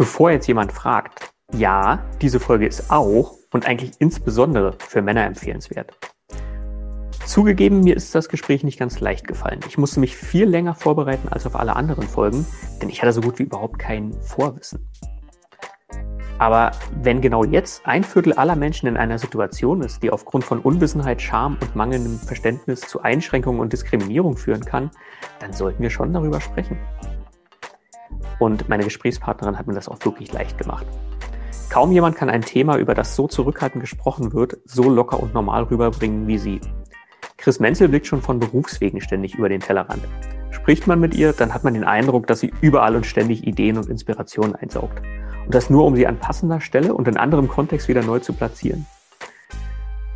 Bevor jetzt jemand fragt, ja, diese Folge ist auch und eigentlich insbesondere für Männer empfehlenswert. Zugegeben, mir ist das Gespräch nicht ganz leicht gefallen. Ich musste mich viel länger vorbereiten als auf alle anderen Folgen, denn ich hatte so gut wie überhaupt kein Vorwissen. Aber wenn genau jetzt ein Viertel aller Menschen in einer Situation ist, die aufgrund von Unwissenheit, Scham und mangelndem Verständnis zu Einschränkungen und Diskriminierung führen kann, dann sollten wir schon darüber sprechen. Und meine Gesprächspartnerin hat mir das auch wirklich leicht gemacht. Kaum jemand kann ein Thema, über das so zurückhaltend gesprochen wird, so locker und normal rüberbringen wie sie. Chris Menzel blickt schon von Berufswegen ständig über den Tellerrand. Spricht man mit ihr, dann hat man den Eindruck, dass sie überall und ständig Ideen und Inspirationen einsaugt. Und das nur, um sie an passender Stelle und in anderem Kontext wieder neu zu platzieren.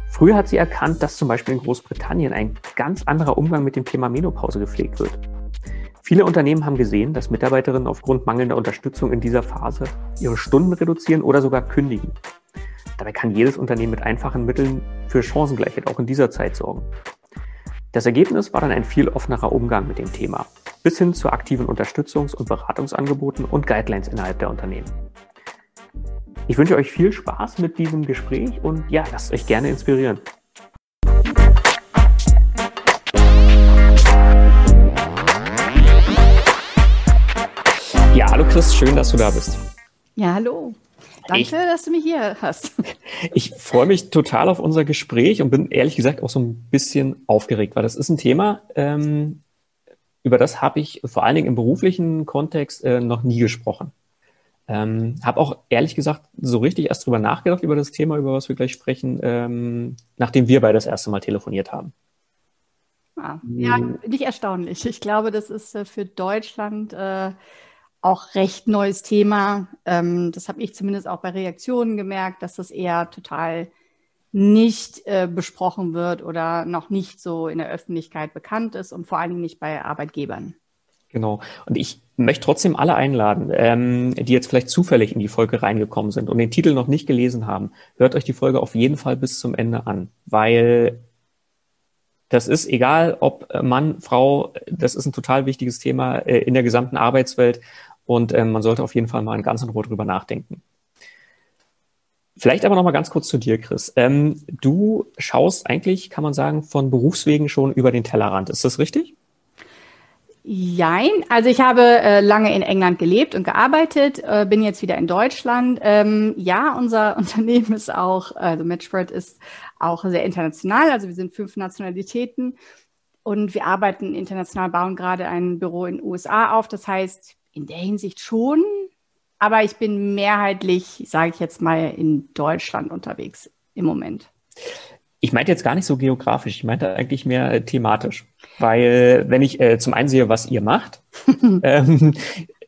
Früher hat sie erkannt, dass zum Beispiel in Großbritannien ein ganz anderer Umgang mit dem Thema Menopause gepflegt wird. Viele Unternehmen haben gesehen, dass Mitarbeiterinnen aufgrund mangelnder Unterstützung in dieser Phase ihre Stunden reduzieren oder sogar kündigen. Dabei kann jedes Unternehmen mit einfachen Mitteln für Chancengleichheit auch in dieser Zeit sorgen. Das Ergebnis war dann ein viel offenerer Umgang mit dem Thema, bis hin zu aktiven Unterstützungs- und Beratungsangeboten und Guidelines innerhalb der Unternehmen. Ich wünsche euch viel Spaß mit diesem Gespräch und ja, lasst euch gerne inspirieren. Schön, dass du da bist. Ja, hallo. Danke, ich, dass du mich hier hast. Ich freue mich total auf unser Gespräch und bin ehrlich gesagt auch so ein bisschen aufgeregt, weil das ist ein Thema, ähm, über das habe ich vor allen Dingen im beruflichen Kontext äh, noch nie gesprochen. Ähm, habe auch ehrlich gesagt so richtig erst drüber nachgedacht über das Thema, über was wir gleich sprechen, ähm, nachdem wir beide das erste Mal telefoniert haben. Ah, ja, nicht erstaunlich. Ich glaube, das ist äh, für Deutschland äh, auch recht neues Thema. Ähm, das habe ich zumindest auch bei Reaktionen gemerkt, dass das eher total nicht äh, besprochen wird oder noch nicht so in der Öffentlichkeit bekannt ist und vor allen Dingen nicht bei Arbeitgebern. Genau. Und ich möchte trotzdem alle einladen, ähm, die jetzt vielleicht zufällig in die Folge reingekommen sind und den Titel noch nicht gelesen haben. Hört euch die Folge auf jeden Fall bis zum Ende an, weil das ist egal, ob Mann, Frau, das ist ein total wichtiges Thema äh, in der gesamten Arbeitswelt und ähm, man sollte auf jeden Fall mal in ganz in Ruhe drüber nachdenken. Vielleicht aber noch mal ganz kurz zu dir, Chris. Ähm, du schaust eigentlich, kann man sagen, von Berufswegen schon über den Tellerrand. Ist das richtig? Jein, also ich habe äh, lange in England gelebt und gearbeitet, äh, bin jetzt wieder in Deutschland. Ähm, ja, unser Unternehmen ist auch, also Matchbird ist auch sehr international, also wir sind fünf Nationalitäten und wir arbeiten international, bauen gerade ein Büro in den USA auf. Das heißt, in der Hinsicht schon, aber ich bin mehrheitlich, sage ich jetzt mal, in Deutschland unterwegs im Moment. Ich meinte jetzt gar nicht so geografisch, ich meinte eigentlich mehr äh, thematisch. Weil, wenn ich äh, zum einen sehe, was ihr macht, ähm,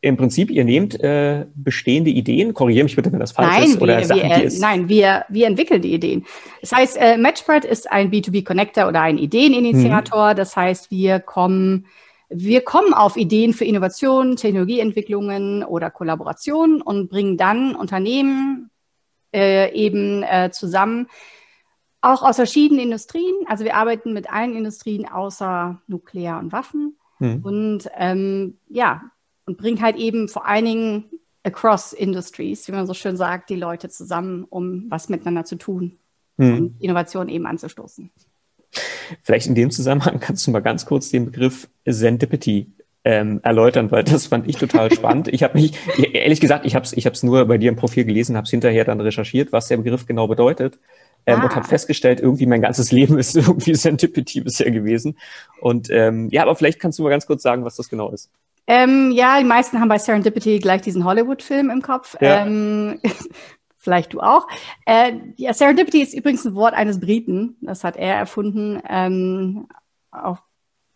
im Prinzip, ihr nehmt äh, bestehende Ideen, korrigiere mich bitte, wenn das falsch nein, ist, oder wir, Sachen, wir, die es Nein, wir, wir entwickeln die Ideen. Das heißt, äh, Matchbird ist ein B2B-Connector oder ein Ideeninitiator. Mhm. Das heißt, wir kommen wir kommen auf Ideen für Innovationen, Technologieentwicklungen oder Kollaborationen und bringen dann Unternehmen äh, eben äh, zusammen, auch aus verschiedenen Industrien. Also wir arbeiten mit allen Industrien außer Nuklear und Waffen. Mhm. Und ähm, ja, und bringen halt eben vor allen Dingen across industries, wie man so schön sagt, die Leute zusammen, um was miteinander zu tun mhm. und Innovation eben anzustoßen. Vielleicht in dem Zusammenhang kannst du mal ganz kurz den Begriff Serendipity ähm, erläutern, weil das fand ich total spannend. Ich habe mich, ehrlich gesagt, ich habe es ich hab's nur bei dir im Profil gelesen, habe es hinterher dann recherchiert, was der Begriff genau bedeutet. Ähm, ah. Und habe festgestellt, irgendwie mein ganzes Leben ist irgendwie Serendipity bisher gewesen. Und ähm, ja, aber vielleicht kannst du mal ganz kurz sagen, was das genau ist. Ähm, ja, die meisten haben bei Serendipity gleich diesen Hollywood-Film im Kopf. Ja. Ähm, vielleicht du auch. Äh, ja, Serendipity ist übrigens ein Wort eines Briten. Das hat er erfunden. Ähm, auch,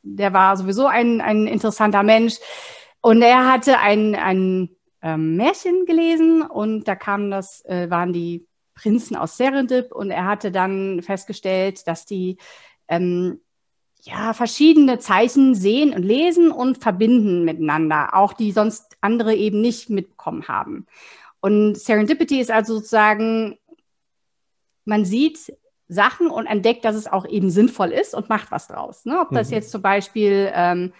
der war sowieso ein, ein interessanter Mensch. Und er hatte ein, ein ähm, Märchen gelesen und da kamen das, äh, waren die Prinzen aus Serendip und er hatte dann festgestellt, dass die ähm, ja, verschiedene Zeichen sehen und lesen und verbinden miteinander, auch die sonst andere eben nicht mitbekommen haben. Und Serendipity ist also sozusagen, man sieht Sachen und entdeckt, dass es auch eben sinnvoll ist und macht was draus. Ne? Ob das mhm. jetzt zum Beispiel ähm,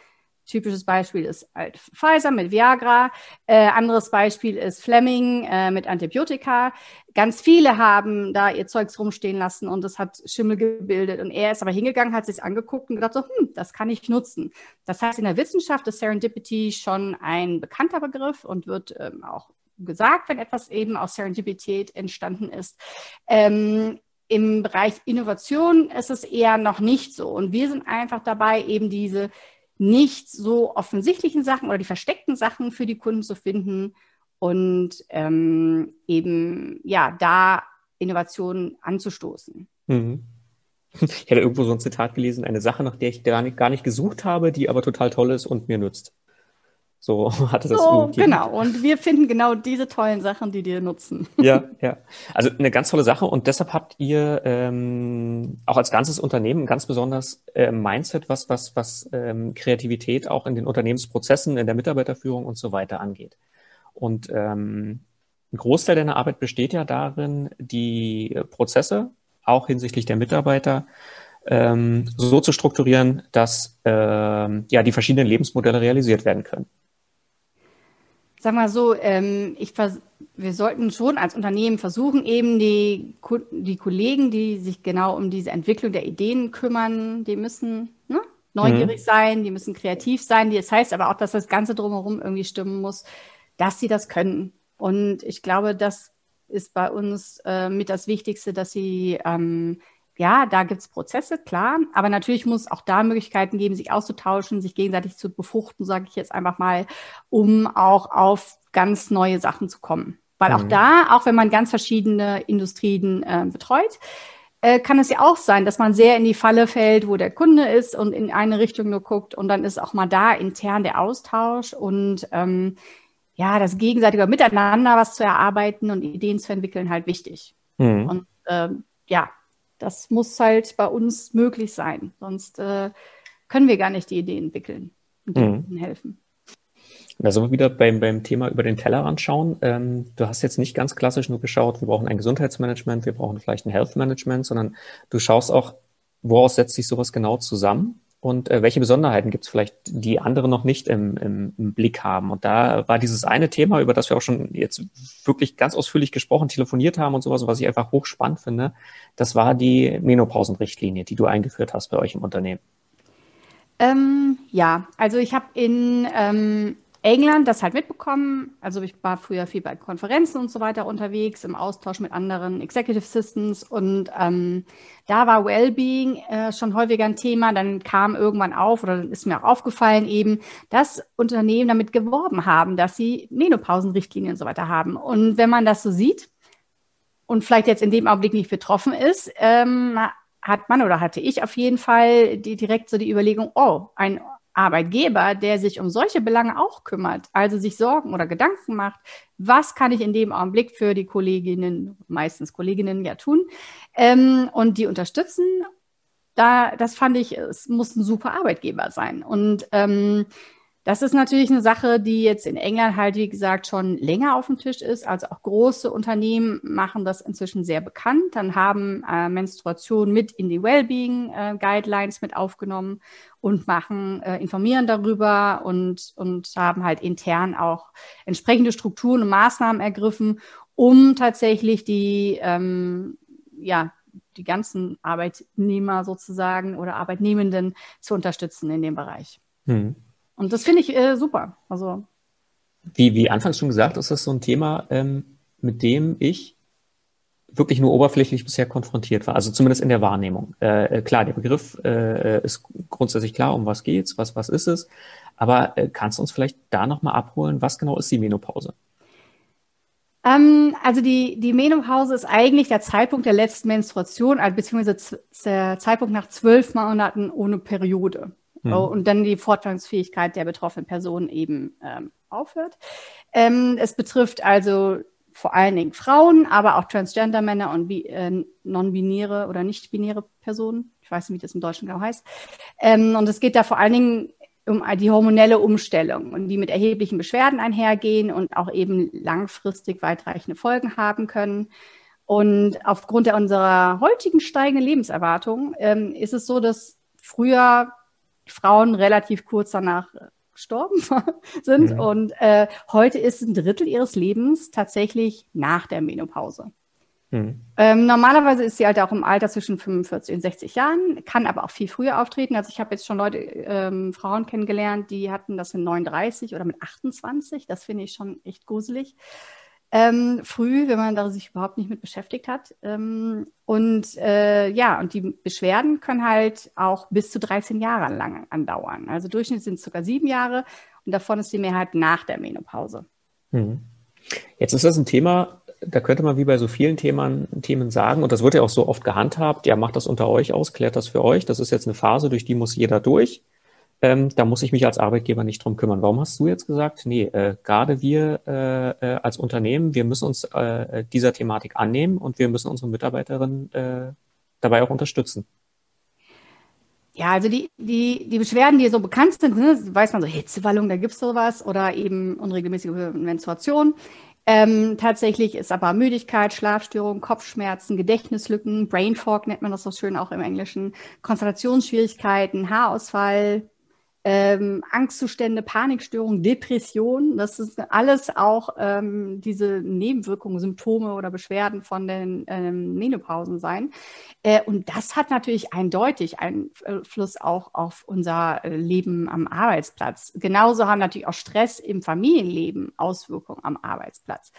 Typisches Beispiel ist halt Pfizer mit Viagra. Äh, anderes Beispiel ist Fleming äh, mit Antibiotika. Ganz viele haben da ihr Zeugs rumstehen lassen und es hat Schimmel gebildet. Und er ist aber hingegangen, hat sich angeguckt und gedacht so, hm, das kann ich nutzen. Das heißt, in der Wissenschaft ist Serendipity schon ein bekannter Begriff und wird ähm, auch gesagt, wenn etwas eben aus Serendipität entstanden ist. Ähm, Im Bereich Innovation ist es eher noch nicht so. Und wir sind einfach dabei, eben diese nicht so offensichtlichen Sachen oder die versteckten Sachen für die Kunden zu finden und ähm, eben ja da Innovationen anzustoßen. Mhm. Ich hatte irgendwo so ein Zitat gelesen, eine Sache, nach der ich gar nicht, gar nicht gesucht habe, die aber total toll ist und mir nützt. So hatte das. So, genau. Und wir finden genau diese tollen Sachen, die dir nutzen. Ja, ja. Also eine ganz tolle Sache. Und deshalb habt ihr ähm, auch als ganzes Unternehmen ein ganz besonders äh, Mindset, was, was, was ähm, Kreativität auch in den Unternehmensprozessen, in der Mitarbeiterführung und so weiter angeht. Und ähm, ein Großteil deiner Arbeit besteht ja darin, die Prozesse auch hinsichtlich der Mitarbeiter ähm, so zu strukturieren, dass ähm, ja die verschiedenen Lebensmodelle realisiert werden können sag mal so, ähm, ich wir sollten schon als Unternehmen versuchen, eben die, die Kollegen, die sich genau um diese Entwicklung der Ideen kümmern, die müssen ne, neugierig mhm. sein, die müssen kreativ sein. Das heißt aber auch, dass das Ganze drumherum irgendwie stimmen muss, dass sie das können. Und ich glaube, das ist bei uns äh, mit das Wichtigste, dass sie ähm, ja, da gibt es Prozesse, klar, aber natürlich muss es auch da Möglichkeiten geben, sich auszutauschen, sich gegenseitig zu befruchten, sage ich jetzt einfach mal, um auch auf ganz neue Sachen zu kommen. Weil mhm. auch da, auch wenn man ganz verschiedene Industrien äh, betreut, äh, kann es ja auch sein, dass man sehr in die Falle fällt, wo der Kunde ist und in eine Richtung nur guckt und dann ist auch mal da intern der Austausch und ähm, ja, das gegenseitige Miteinander was zu erarbeiten und Ideen zu entwickeln halt wichtig. Mhm. Und äh, ja, das muss halt bei uns möglich sein. Sonst äh, können wir gar nicht die Idee entwickeln und mhm. helfen. Da sind wir wieder beim, beim Thema über den Tellerrand schauen. Ähm, du hast jetzt nicht ganz klassisch nur geschaut, wir brauchen ein Gesundheitsmanagement, wir brauchen vielleicht ein Health Management, sondern du schaust auch, woraus setzt sich sowas genau zusammen und äh, welche Besonderheiten gibt es vielleicht, die andere noch nicht im, im, im, Blick haben. Und da war dieses eine Thema, über das wir auch schon jetzt wirklich ganz ausführlich gesprochen, telefoniert haben und sowas, was ich einfach hochspannend finde, das war die Menopausenrichtlinie, die du eingeführt hast bei euch im Unternehmen. Ähm, ja, also ich habe in ähm, England das halt mitbekommen. Also ich war früher viel bei Konferenzen und so weiter unterwegs, im Austausch mit anderen Executive Assistants und ähm, da war Wellbeing äh, schon häufiger ein Thema. Dann kam irgendwann auf oder ist mir auch aufgefallen eben, dass Unternehmen damit geworben haben, dass sie Menopausenrichtlinien und so weiter haben. Und wenn man das so sieht und vielleicht jetzt in dem Augenblick nicht betroffen ist, ähm, hat man oder hatte ich auf jeden Fall die, direkt so die Überlegung, oh, ein Arbeitgeber, der sich um solche Belange auch kümmert, also sich Sorgen oder Gedanken macht, was kann ich in dem Augenblick für die Kolleginnen, meistens Kolleginnen ja tun, ähm, und die unterstützen, da, das fand ich, es muss ein super Arbeitgeber sein. Und ähm, das ist natürlich eine Sache, die jetzt in England halt, wie gesagt, schon länger auf dem Tisch ist. Also auch große Unternehmen machen das inzwischen sehr bekannt. Dann haben äh, Menstruation mit in die Wellbeing äh, Guidelines mit aufgenommen und machen, äh, informieren darüber und, und haben halt intern auch entsprechende Strukturen und Maßnahmen ergriffen, um tatsächlich die, ähm, ja, die ganzen Arbeitnehmer sozusagen oder Arbeitnehmenden zu unterstützen in dem Bereich. Hm. Und das finde ich äh, super. Also wie, wie anfangs schon gesagt, ist das so ein Thema, ähm, mit dem ich wirklich nur oberflächlich bisher konfrontiert war, also zumindest in der Wahrnehmung. Äh, äh klar, der Begriff äh, ist grundsätzlich klar, um was geht's, was, was ist es, aber äh, kannst du uns vielleicht da nochmal abholen, was genau ist die Menopause? Ähm, also die, die Menopause ist eigentlich der Zeitpunkt der letzten Menstruation, also beziehungsweise der Zeitpunkt nach zwölf Monaten ohne Periode mhm. und dann die Fortpflanzungsfähigkeit der betroffenen Person eben ähm, aufhört. Ähm, es betrifft also vor allen Dingen Frauen, aber auch Transgender-Männer und äh, non-binäre oder nicht-binäre Personen. Ich weiß nicht, wie das im Deutschen genau heißt. Ähm, und es geht da vor allen Dingen um die hormonelle Umstellung und die mit erheblichen Beschwerden einhergehen und auch eben langfristig weitreichende Folgen haben können. Und aufgrund der unserer heutigen steigenden Lebenserwartung ähm, ist es so, dass früher Frauen relativ kurz danach gestorben sind. Mhm. Und äh, heute ist ein Drittel ihres Lebens tatsächlich nach der Menopause. Mhm. Ähm, normalerweise ist sie halt auch im Alter zwischen 45 und 60 Jahren, kann aber auch viel früher auftreten. Also ich habe jetzt schon Leute, ähm, Frauen kennengelernt, die hatten das mit 39 oder mit 28. Das finde ich schon echt gruselig. Ähm, früh, wenn man da sich überhaupt nicht mit beschäftigt hat. Ähm, und äh, ja, und die Beschwerden können halt auch bis zu 13 Jahre lang andauern. Also Durchschnitt sind es sogar sieben Jahre und davon ist die Mehrheit nach der Menopause. Hm. Jetzt ist das ein Thema, da könnte man wie bei so vielen Themen, Themen sagen, und das wird ja auch so oft gehandhabt, ja, macht das unter euch aus, klärt das für euch. Das ist jetzt eine Phase, durch die muss jeder durch. Ähm, da muss ich mich als Arbeitgeber nicht drum kümmern. Warum hast du jetzt gesagt, nee, äh, gerade wir äh, äh, als Unternehmen, wir müssen uns äh, dieser Thematik annehmen und wir müssen unsere Mitarbeiterinnen äh, dabei auch unterstützen? Ja, also die, die, die Beschwerden, die so bekannt sind, ne, weiß man so, Hitzewallung, da gibt's sowas oder eben unregelmäßige Menstruation. Ähm, tatsächlich ist aber Müdigkeit, Schlafstörungen, Kopfschmerzen, Gedächtnislücken, Brain Fog nennt man das so schön auch im Englischen, Konzentrationsschwierigkeiten, Haarausfall, ähm, Angstzustände, Panikstörungen, Depression. Das ist alles auch ähm, diese Nebenwirkungen, Symptome oder Beschwerden von den ähm, Menopausen sein. Äh, und das hat natürlich eindeutig Einfluss auch auf unser äh, Leben am Arbeitsplatz. Genauso haben natürlich auch Stress im Familienleben Auswirkungen am Arbeitsplatz.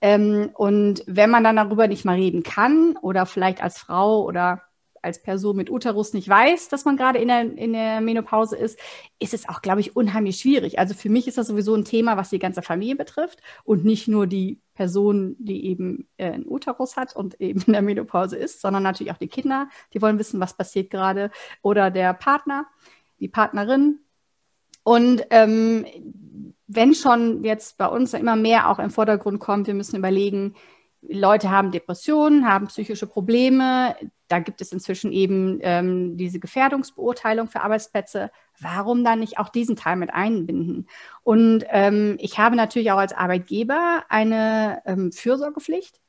Ähm, und wenn man dann darüber nicht mal reden kann oder vielleicht als Frau oder als Person mit Uterus nicht weiß, dass man gerade in der, in der Menopause ist, ist es auch, glaube ich, unheimlich schwierig. Also für mich ist das sowieso ein Thema, was die ganze Familie betrifft und nicht nur die Person, die eben äh, einen Uterus hat und eben in der Menopause ist, sondern natürlich auch die Kinder, die wollen wissen, was passiert gerade, oder der Partner, die Partnerin. Und ähm, wenn schon jetzt bei uns immer mehr auch im Vordergrund kommt, wir müssen überlegen, Leute haben Depressionen, haben psychische Probleme. Da gibt es inzwischen eben ähm, diese Gefährdungsbeurteilung für Arbeitsplätze. Warum dann nicht auch diesen Teil mit einbinden? Und ähm, ich habe natürlich auch als Arbeitgeber eine ähm, Fürsorgepflicht.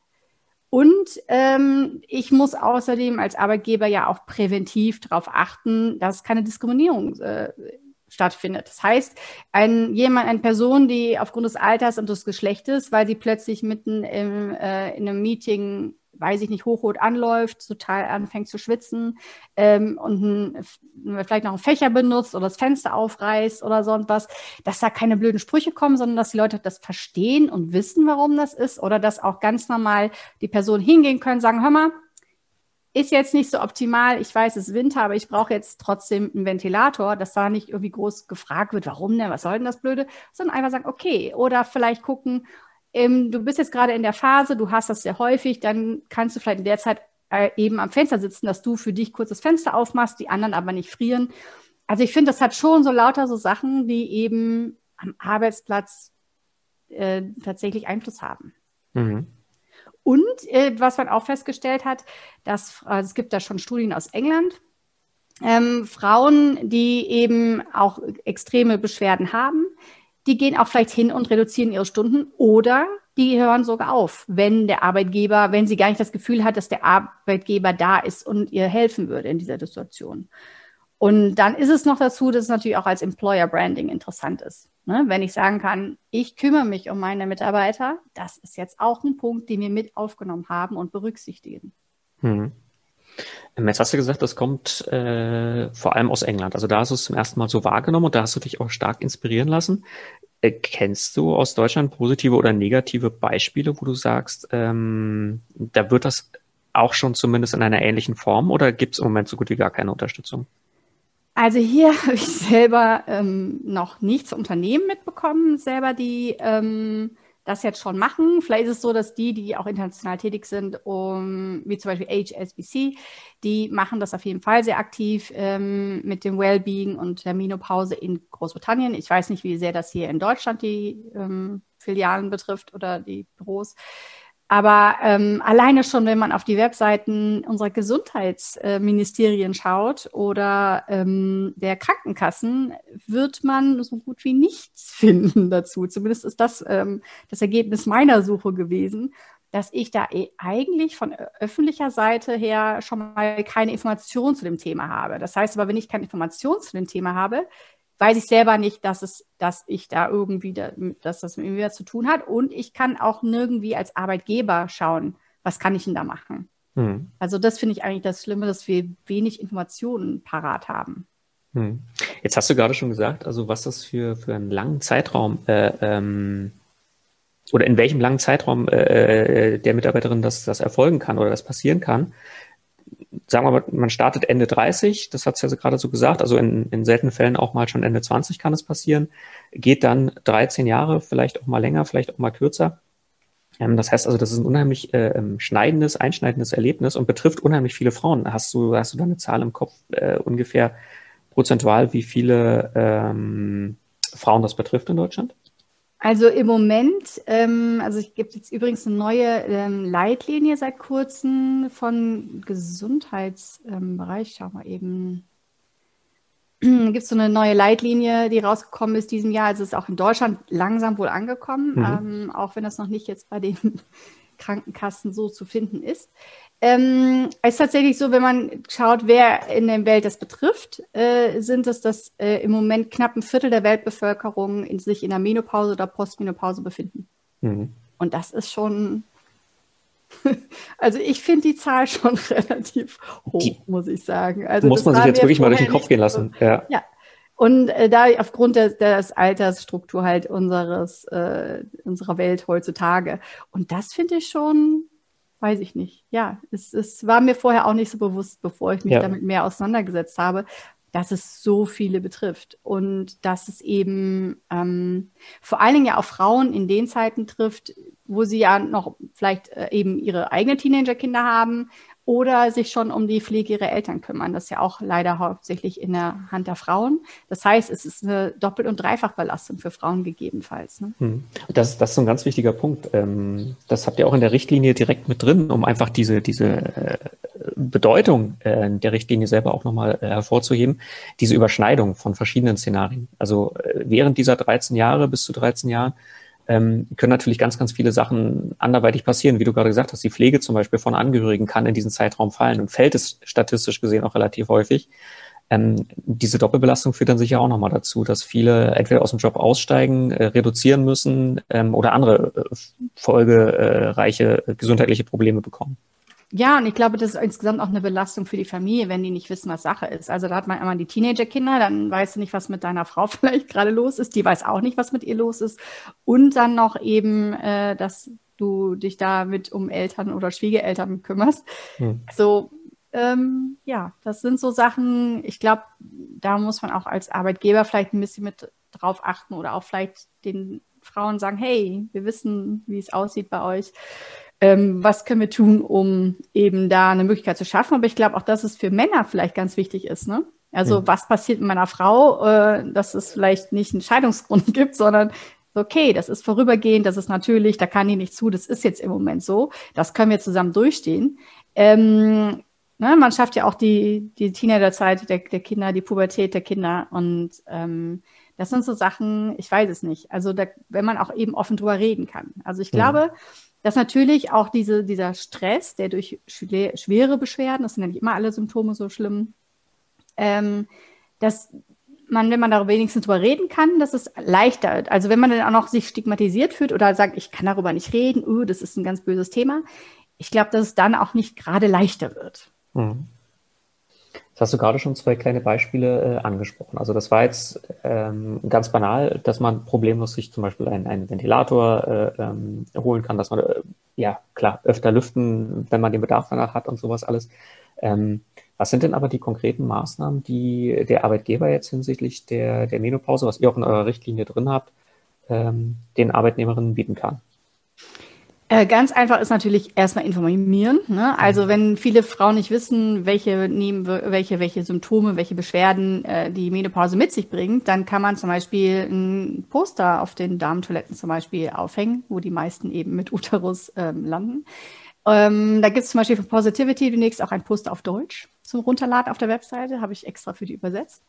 Und ähm, ich muss außerdem als Arbeitgeber ja auch präventiv darauf achten, dass keine Diskriminierung äh, stattfindet. Das heißt, ein, jemand, eine Person, die aufgrund des Alters und des Geschlechtes, weil sie plötzlich mitten im, äh, in einem Meeting weiß ich nicht, hochrot anläuft, total anfängt zu schwitzen ähm, und ein, vielleicht noch einen Fächer benutzt oder das Fenster aufreißt oder so was, dass da keine blöden Sprüche kommen, sondern dass die Leute das verstehen und wissen, warum das ist oder dass auch ganz normal die Person hingehen können, sagen, hör mal, ist jetzt nicht so optimal. Ich weiß, es ist Winter, aber ich brauche jetzt trotzdem einen Ventilator, dass da nicht irgendwie groß gefragt wird, warum denn, was soll denn das Blöde, sondern einfach sagen, okay, oder vielleicht gucken, ähm, du bist jetzt gerade in der Phase, du hast das sehr häufig, dann kannst du vielleicht in der Zeit äh, eben am Fenster sitzen, dass du für dich kurz das Fenster aufmachst, die anderen aber nicht frieren. Also ich finde, das hat schon so lauter so Sachen, die eben am Arbeitsplatz äh, tatsächlich Einfluss haben. Mhm. Und äh, was man auch festgestellt hat, dass also es gibt da schon Studien aus England, ähm, Frauen, die eben auch extreme Beschwerden haben, die gehen auch vielleicht hin und reduzieren ihre Stunden oder die hören sogar auf, wenn der Arbeitgeber, wenn sie gar nicht das Gefühl hat, dass der Arbeitgeber da ist und ihr helfen würde in dieser Situation. Und dann ist es noch dazu, dass es natürlich auch als Employer Branding interessant ist. Ne? Wenn ich sagen kann, ich kümmere mich um meine Mitarbeiter, das ist jetzt auch ein Punkt, den wir mit aufgenommen haben und berücksichtigen. Hm. Jetzt hast du gesagt, das kommt äh, vor allem aus England. Also da hast du es zum ersten Mal so wahrgenommen und da hast du dich auch stark inspirieren lassen. Äh, kennst du aus Deutschland positive oder negative Beispiele, wo du sagst, ähm, da wird das auch schon zumindest in einer ähnlichen Form oder gibt es im Moment so gut wie gar keine Unterstützung? Also hier habe ich selber ähm, noch nichts Unternehmen mitbekommen, selber die ähm, das jetzt schon machen. Vielleicht ist es so, dass die, die auch international tätig sind, um, wie zum Beispiel HSBC, die machen das auf jeden Fall sehr aktiv ähm, mit dem Wellbeing und der Menopause in Großbritannien. Ich weiß nicht, wie sehr das hier in Deutschland die ähm, Filialen betrifft oder die Büros. Aber ähm, alleine schon, wenn man auf die Webseiten unserer Gesundheitsministerien schaut oder ähm, der Krankenkassen, wird man so gut wie nichts finden dazu. Zumindest ist das ähm, das Ergebnis meiner Suche gewesen, dass ich da eh eigentlich von öffentlicher Seite her schon mal keine Information zu dem Thema habe. Das heißt aber, wenn ich keine Information zu dem Thema habe, weiß ich selber nicht, dass es, dass ich da irgendwie, da, dass das mit mir zu tun hat. Und ich kann auch nirgendwie als Arbeitgeber schauen, was kann ich denn da machen. Hm. Also das finde ich eigentlich das Schlimme, dass wir wenig Informationen parat haben. Hm. Jetzt hast du gerade schon gesagt, also was das für, für einen langen Zeitraum äh, ähm, oder in welchem langen Zeitraum äh, äh, der Mitarbeiterin das, das erfolgen kann oder das passieren kann. Sagen wir mal, man startet Ende 30, das hat es ja gerade so gesagt, also in, in seltenen Fällen auch mal schon Ende 20 kann es passieren, geht dann 13 Jahre, vielleicht auch mal länger, vielleicht auch mal kürzer. Ähm, das heißt also, das ist ein unheimlich äh, ähm, schneidendes, einschneidendes Erlebnis und betrifft unheimlich viele Frauen. Hast du, hast du da eine Zahl im Kopf äh, ungefähr prozentual, wie viele ähm, Frauen das betrifft in Deutschland? Also im Moment, ähm, also es gibt jetzt übrigens eine neue ähm, Leitlinie seit kurzem von Gesundheitsbereich. Ähm, Schau mal eben. gibt es so eine neue Leitlinie, die rausgekommen ist diesem Jahr. Also es ist auch in Deutschland langsam wohl angekommen, mhm. ähm, auch wenn das noch nicht jetzt bei den Krankenkassen so zu finden ist. Ähm, es ist tatsächlich so, wenn man schaut, wer in der Welt das betrifft, äh, sind es, dass äh, im Moment knapp ein Viertel der Weltbevölkerung in, sich in der Menopause oder Postmenopause befinden. Mhm. Und das ist schon, also ich finde die Zahl schon relativ hoch, muss ich sagen. Also muss man sich jetzt wirklich mal durch den Kopf gehen lassen. So, ja. ja. Und äh, da aufgrund der, der Altersstruktur halt unseres, äh, unserer Welt heutzutage. Und das finde ich schon weiß ich nicht. Ja, es, es war mir vorher auch nicht so bewusst, bevor ich mich ja. damit mehr auseinandergesetzt habe, dass es so viele betrifft und dass es eben ähm, vor allen Dingen ja auch Frauen in den Zeiten trifft, wo sie ja noch vielleicht äh, eben ihre eigenen Teenagerkinder haben, oder sich schon um die Pflege ihrer Eltern kümmern. Das ist ja auch leider hauptsächlich in der Hand der Frauen. Das heißt, es ist eine Doppelt- und Dreifachbelastung für Frauen gegebenenfalls. Ne? Hm. Das, das ist ein ganz wichtiger Punkt. Ähm, das habt ihr auch in der Richtlinie direkt mit drin, um einfach diese, diese äh, Bedeutung äh, der Richtlinie selber auch nochmal äh, hervorzuheben. Diese Überschneidung von verschiedenen Szenarien. Also während dieser 13 Jahre bis zu 13 Jahren ähm, können natürlich ganz, ganz viele Sachen anderweitig passieren. Wie du gerade gesagt hast, die Pflege zum Beispiel von Angehörigen kann in diesen Zeitraum fallen und fällt es statistisch gesehen auch relativ häufig. Ähm, diese Doppelbelastung führt dann sicher auch nochmal dazu, dass viele entweder aus dem Job aussteigen, äh, reduzieren müssen ähm, oder andere äh, folgereiche äh, gesundheitliche Probleme bekommen. Ja, und ich glaube, das ist insgesamt auch eine Belastung für die Familie, wenn die nicht wissen, was Sache ist. Also da hat man immer die Teenagerkinder, dann weißt du nicht, was mit deiner Frau vielleicht gerade los ist. Die weiß auch nicht, was mit ihr los ist. Und dann noch eben, äh, dass du dich damit um Eltern oder Schwiegereltern kümmerst. Hm. So, ähm, ja, das sind so Sachen, ich glaube, da muss man auch als Arbeitgeber vielleicht ein bisschen mit drauf achten oder auch vielleicht den Frauen sagen, hey, wir wissen, wie es aussieht bei euch ähm, was können wir tun, um eben da eine Möglichkeit zu schaffen. Aber ich glaube auch, dass es für Männer vielleicht ganz wichtig ist. Ne? Also mhm. was passiert mit meiner Frau, äh, dass es vielleicht nicht einen Scheidungsgrund gibt, sondern okay, das ist vorübergehend, das ist natürlich, da kann ich nicht zu, das ist jetzt im Moment so, das können wir zusammen durchstehen. Ähm, ne, man schafft ja auch die, die Teenagerzeit der, der Kinder, die Pubertät der Kinder und ähm, das sind so Sachen, ich weiß es nicht. Also da, wenn man auch eben offen drüber reden kann. Also ich mhm. glaube, dass natürlich auch diese, dieser Stress, der durch schwere Beschwerden, das sind ja nicht immer alle Symptome so schlimm, ähm, dass man, wenn man darüber wenigstens drüber reden kann, dass es leichter wird. Also wenn man dann auch noch sich stigmatisiert fühlt oder sagt, ich kann darüber nicht reden, uh, das ist ein ganz böses Thema, ich glaube, dass es dann auch nicht gerade leichter wird. Mhm. Das hast du gerade schon zwei kleine Beispiele äh, angesprochen. Also das war jetzt ähm, ganz banal, dass man problemlos sich zum Beispiel einen, einen Ventilator äh, ähm, holen kann, dass man äh, ja klar öfter lüften, wenn man den Bedarf danach hat und sowas alles. Ähm, was sind denn aber die konkreten Maßnahmen, die der Arbeitgeber jetzt hinsichtlich der, der Menopause, was ihr auch in eurer Richtlinie drin habt, ähm, den Arbeitnehmerinnen bieten kann? Äh, ganz einfach ist natürlich erstmal informieren. Ne? Also mhm. wenn viele Frauen nicht wissen, welche, nehmen, welche, welche Symptome, welche Beschwerden äh, die Menopause mit sich bringt, dann kann man zum Beispiel ein Poster auf den Damentoiletten zum Beispiel aufhängen, wo die meisten eben mit Uterus ähm, landen. Ähm, da gibt es zum Beispiel für Positivity demnächst auch ein Poster auf Deutsch zum Runterladen auf der Webseite, habe ich extra für die übersetzt.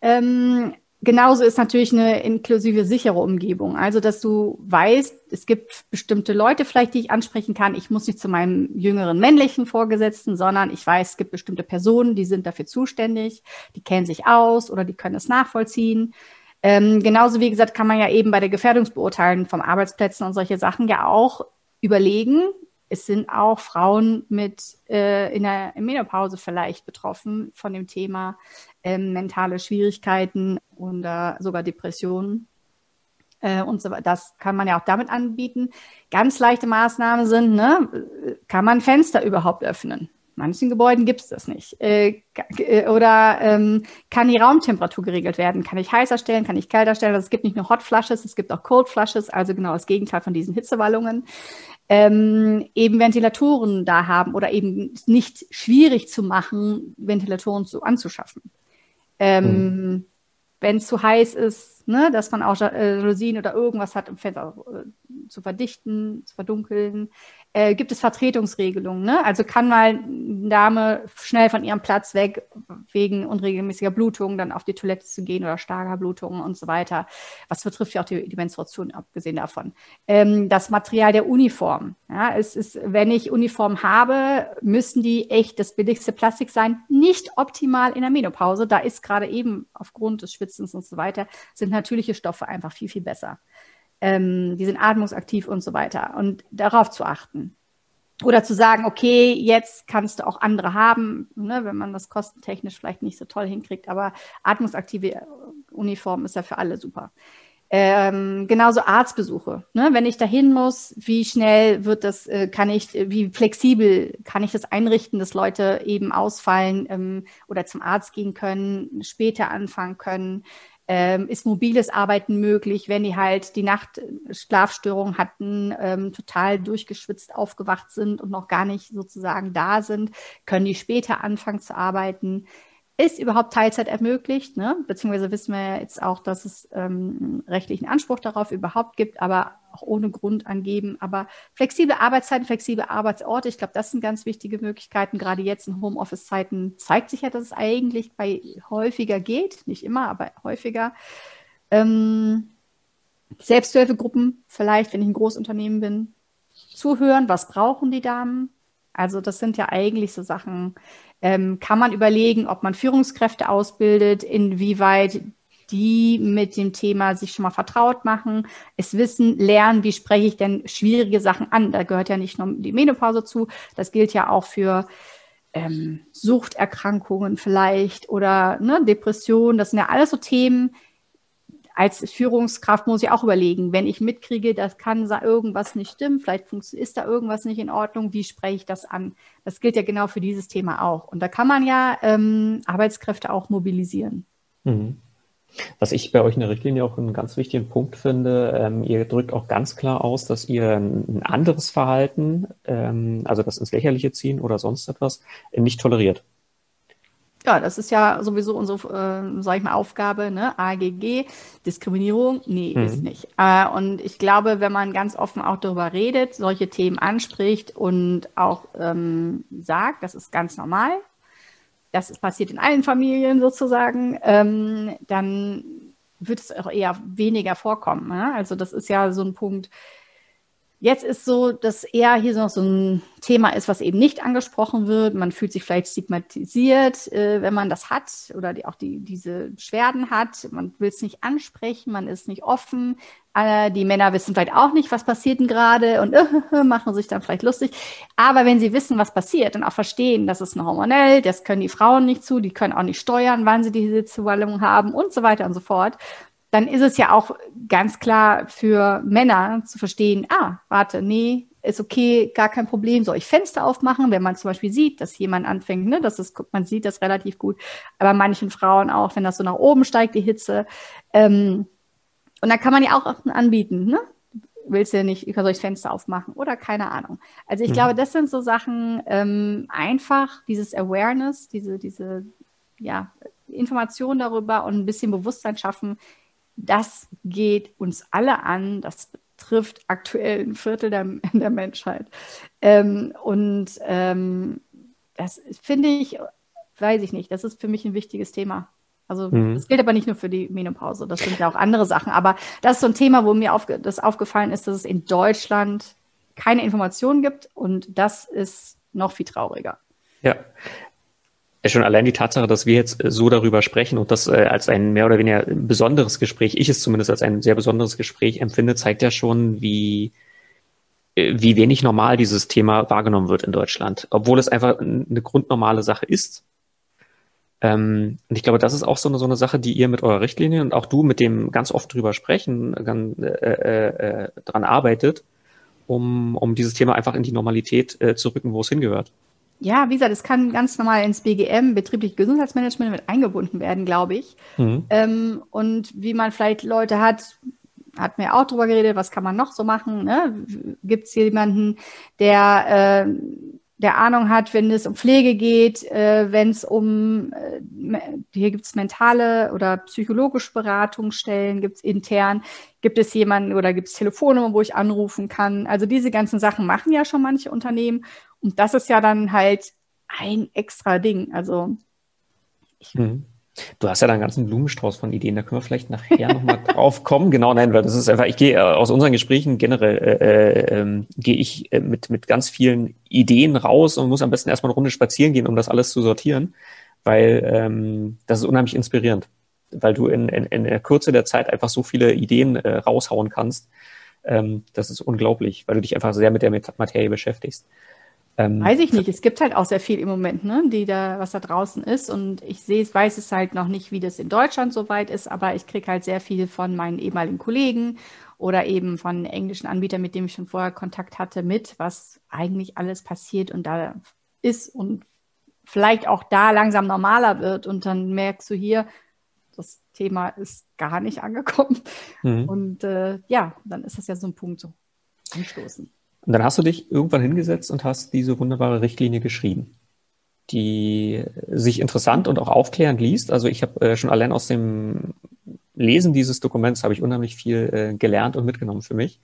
Ähm, genauso ist natürlich eine inklusive, sichere Umgebung. Also, dass du weißt, es gibt bestimmte Leute vielleicht, die ich ansprechen kann. Ich muss nicht zu meinem jüngeren männlichen Vorgesetzten, sondern ich weiß, es gibt bestimmte Personen, die sind dafür zuständig, die kennen sich aus oder die können es nachvollziehen. Ähm, genauso wie gesagt, kann man ja eben bei der Gefährdungsbeurteilung vom Arbeitsplätzen und solche Sachen ja auch überlegen, es sind auch Frauen mit äh, in der Menopause vielleicht betroffen von dem Thema ähm, mentale Schwierigkeiten oder sogar Depressionen. Äh, und so, das kann man ja auch damit anbieten. Ganz leichte Maßnahmen sind, ne, kann man Fenster überhaupt öffnen? Manchen Gebäuden gibt es das nicht. Äh, äh, oder ähm, kann die Raumtemperatur geregelt werden? Kann ich heißer stellen? Kann ich kälter stellen? Also es gibt nicht nur Hot Flushes, es gibt auch Cold Flushes, also genau das Gegenteil von diesen Hitzewallungen ähm, eben Ventilatoren da haben oder eben nicht schwierig zu machen, Ventilatoren zu anzuschaffen. Ähm, mhm. Wenn es zu heiß ist, ne, dass man auch äh, Rosinen oder irgendwas hat im Fenster äh, zu verdichten, zu verdunkeln äh, gibt es Vertretungsregelungen. Ne? Also kann mal eine Dame schnell von ihrem Platz weg wegen unregelmäßiger Blutung dann auf die Toilette zu gehen oder starker Blutungen und so weiter. Was betrifft ja auch die, die Menstruation, abgesehen davon. Ähm, das Material der Uniform. Ja, es ist, wenn ich Uniform habe, müssen die echt das billigste Plastik sein. Nicht optimal in der Menopause. Da ist gerade eben aufgrund des Schwitzens und so weiter, sind natürliche Stoffe einfach viel, viel besser ähm, die sind atmungsaktiv und so weiter. Und darauf zu achten. Oder zu sagen, okay, jetzt kannst du auch andere haben, ne, wenn man das kostentechnisch vielleicht nicht so toll hinkriegt, aber atmungsaktive Uniform ist ja für alle super. Ähm, genauso Arztbesuche. Ne? Wenn ich dahin muss, wie schnell wird das, äh, kann ich, wie flexibel kann ich das einrichten, dass Leute eben ausfallen ähm, oder zum Arzt gehen können, später anfangen können ähm, ist mobiles Arbeiten möglich, wenn die halt die Nacht Schlafstörungen hatten, ähm, total durchgeschwitzt aufgewacht sind und noch gar nicht sozusagen da sind, können die später anfangen zu arbeiten. Ist überhaupt Teilzeit ermöglicht? Ne? Beziehungsweise wissen wir jetzt auch, dass es ähm, rechtlichen Anspruch darauf überhaupt gibt, aber auch ohne Grund angeben. Aber flexible Arbeitszeiten, flexible Arbeitsorte, ich glaube, das sind ganz wichtige Möglichkeiten. Gerade jetzt in Homeoffice-Zeiten zeigt sich ja, dass es eigentlich bei häufiger geht. Nicht immer, aber häufiger. Ähm, Selbsthilfegruppen, vielleicht, wenn ich ein Großunternehmen bin, zuhören, was brauchen die Damen? Also das sind ja eigentlich so Sachen, ähm, kann man überlegen, ob man Führungskräfte ausbildet, inwieweit die mit dem Thema sich schon mal vertraut machen, es wissen, lernen, wie spreche ich denn schwierige Sachen an. Da gehört ja nicht nur die Menopause zu, das gilt ja auch für ähm, Suchterkrankungen vielleicht oder ne, Depressionen. Das sind ja alles so Themen, als Führungskraft muss ich auch überlegen, wenn ich mitkriege, das kann irgendwas nicht stimmen, vielleicht ist da irgendwas nicht in Ordnung, wie spreche ich das an? Das gilt ja genau für dieses Thema auch. Und da kann man ja ähm, Arbeitskräfte auch mobilisieren. Mhm. Was ich bei euch in der Richtlinie auch einen ganz wichtigen Punkt finde, ähm, ihr drückt auch ganz klar aus, dass ihr ein anderes Verhalten, ähm, also das ins Lächerliche ziehen oder sonst etwas, nicht toleriert ja, das ist ja sowieso unsere, äh, sag ich mal, Aufgabe, ne? AGG, Diskriminierung, nee, mhm. ist nicht. Äh, und ich glaube, wenn man ganz offen auch darüber redet, solche Themen anspricht und auch ähm, sagt, das ist ganz normal, das passiert in allen Familien sozusagen, ähm, dann wird es auch eher weniger vorkommen. Ne? Also das ist ja so ein Punkt, Jetzt ist so, dass eher hier noch so ein Thema ist, was eben nicht angesprochen wird. Man fühlt sich vielleicht stigmatisiert, äh, wenn man das hat oder die, auch die, diese Beschwerden hat. Man will es nicht ansprechen, man ist nicht offen. Äh, die Männer wissen vielleicht auch nicht, was passiert denn gerade und äh, machen sich dann vielleicht lustig. Aber wenn sie wissen, was passiert und auch verstehen, das ist hormonell, das können die Frauen nicht zu, die können auch nicht steuern, wann sie diese Zuwallung haben und so weiter und so fort, dann ist es ja auch ganz klar für Männer zu verstehen, ah, warte, nee, ist okay, gar kein Problem, soll ich Fenster aufmachen, wenn man zum Beispiel sieht, dass jemand anfängt, ne, das ist, man sieht das relativ gut, aber manchen Frauen auch, wenn das so nach oben steigt, die Hitze, ähm, und dann kann man ja auch anbieten, ne, willst du ja nicht, soll ich das Fenster aufmachen oder keine Ahnung. Also ich mhm. glaube, das sind so Sachen, ähm, einfach dieses Awareness, diese, diese, ja, Information darüber und ein bisschen Bewusstsein schaffen, das geht uns alle an. Das betrifft aktuell ein Viertel der, der Menschheit. Ähm, und ähm, das finde ich, weiß ich nicht, das ist für mich ein wichtiges Thema. Also mhm. das gilt aber nicht nur für die Menopause, das sind ja auch andere Sachen. Aber das ist so ein Thema, wo mir aufge das aufgefallen ist, dass es in Deutschland keine Informationen gibt und das ist noch viel trauriger. Ja. Schon allein die Tatsache, dass wir jetzt so darüber sprechen und das äh, als ein mehr oder weniger besonderes Gespräch, ich es zumindest als ein sehr besonderes Gespräch empfinde, zeigt ja schon, wie, äh, wie wenig normal dieses Thema wahrgenommen wird in Deutschland, obwohl es einfach eine grundnormale Sache ist. Ähm, und ich glaube, das ist auch so eine, so eine Sache, die ihr mit eurer Richtlinie und auch du mit dem ganz oft drüber sprechen, äh, äh, äh, dran arbeitet, um, um dieses Thema einfach in die Normalität äh, zu rücken, wo es hingehört. Ja, wie gesagt, es kann ganz normal ins BGM, betrieblich Gesundheitsmanagement, mit eingebunden werden, glaube ich. Mhm. Ähm, und wie man vielleicht Leute hat, hat mir auch drüber geredet, was kann man noch so machen? Ne? Gibt es jemanden, der äh, der Ahnung hat, wenn es um Pflege geht, äh, wenn es um, äh, hier gibt es mentale oder psychologische Beratungsstellen, gibt es intern, gibt es jemanden oder gibt es Telefonnummer, wo ich anrufen kann. Also diese ganzen Sachen machen ja schon manche Unternehmen und das ist ja dann halt ein extra Ding. Also ich, mhm. Du hast ja da einen ganzen Blumenstrauß von Ideen, da können wir vielleicht nachher nochmal drauf kommen. Genau, nein, weil das ist einfach, ich gehe äh, aus unseren Gesprächen generell, äh, äh, ähm, gehe ich äh, mit, mit ganz vielen Ideen raus und muss am besten erstmal eine Runde spazieren gehen, um das alles zu sortieren, weil ähm, das ist unheimlich inspirierend, weil du in, in, in der Kürze der Zeit einfach so viele Ideen äh, raushauen kannst. Ähm, das ist unglaublich, weil du dich einfach sehr mit der Materie beschäftigst. Ähm, weiß ich nicht. Es gibt halt auch sehr viel im Moment, ne, die da, was da draußen ist. Und ich sehe, weiß es halt noch nicht, wie das in Deutschland so weit ist, aber ich kriege halt sehr viel von meinen ehemaligen Kollegen oder eben von englischen Anbietern, mit denen ich schon vorher Kontakt hatte, mit, was eigentlich alles passiert und da ist und vielleicht auch da langsam normaler wird. Und dann merkst du hier, das Thema ist gar nicht angekommen. Mhm. Und äh, ja, dann ist das ja so ein Punkt so anstoßen. Und dann hast du dich irgendwann hingesetzt und hast diese wunderbare Richtlinie geschrieben, die sich interessant und auch aufklärend liest. Also ich habe äh, schon allein aus dem Lesen dieses Dokuments habe ich unheimlich viel äh, gelernt und mitgenommen für mich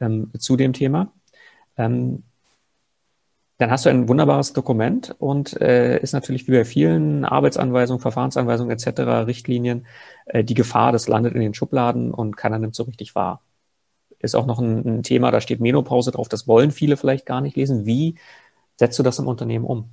ähm, zu dem Thema. Ähm, dann hast du ein wunderbares Dokument und äh, ist natürlich wie bei vielen Arbeitsanweisungen, Verfahrensanweisungen etc., Richtlinien, äh, die Gefahr, das landet in den Schubladen und keiner nimmt so richtig wahr ist auch noch ein, ein, Thema, da steht Menopause drauf, das wollen viele vielleicht gar nicht lesen. Wie setzt du das im Unternehmen um?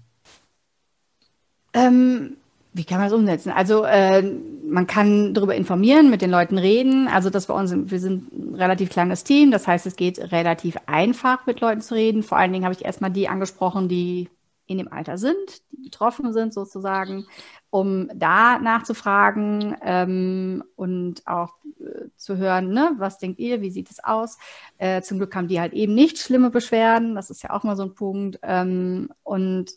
Ähm, wie kann man das umsetzen? Also äh, man kann darüber informieren, mit den Leuten reden. Also das bei uns, wir sind ein relativ kleines Team, das heißt, es geht relativ einfach, mit Leuten zu reden. Vor allen Dingen habe ich erstmal die angesprochen, die in dem Alter sind, die betroffen sind sozusagen, um da nachzufragen ähm, und auch äh, zu hören, ne, was denkt ihr, wie sieht es aus? Äh, zum Glück haben die halt eben nicht schlimme Beschwerden, das ist ja auch mal so ein Punkt. Ähm, und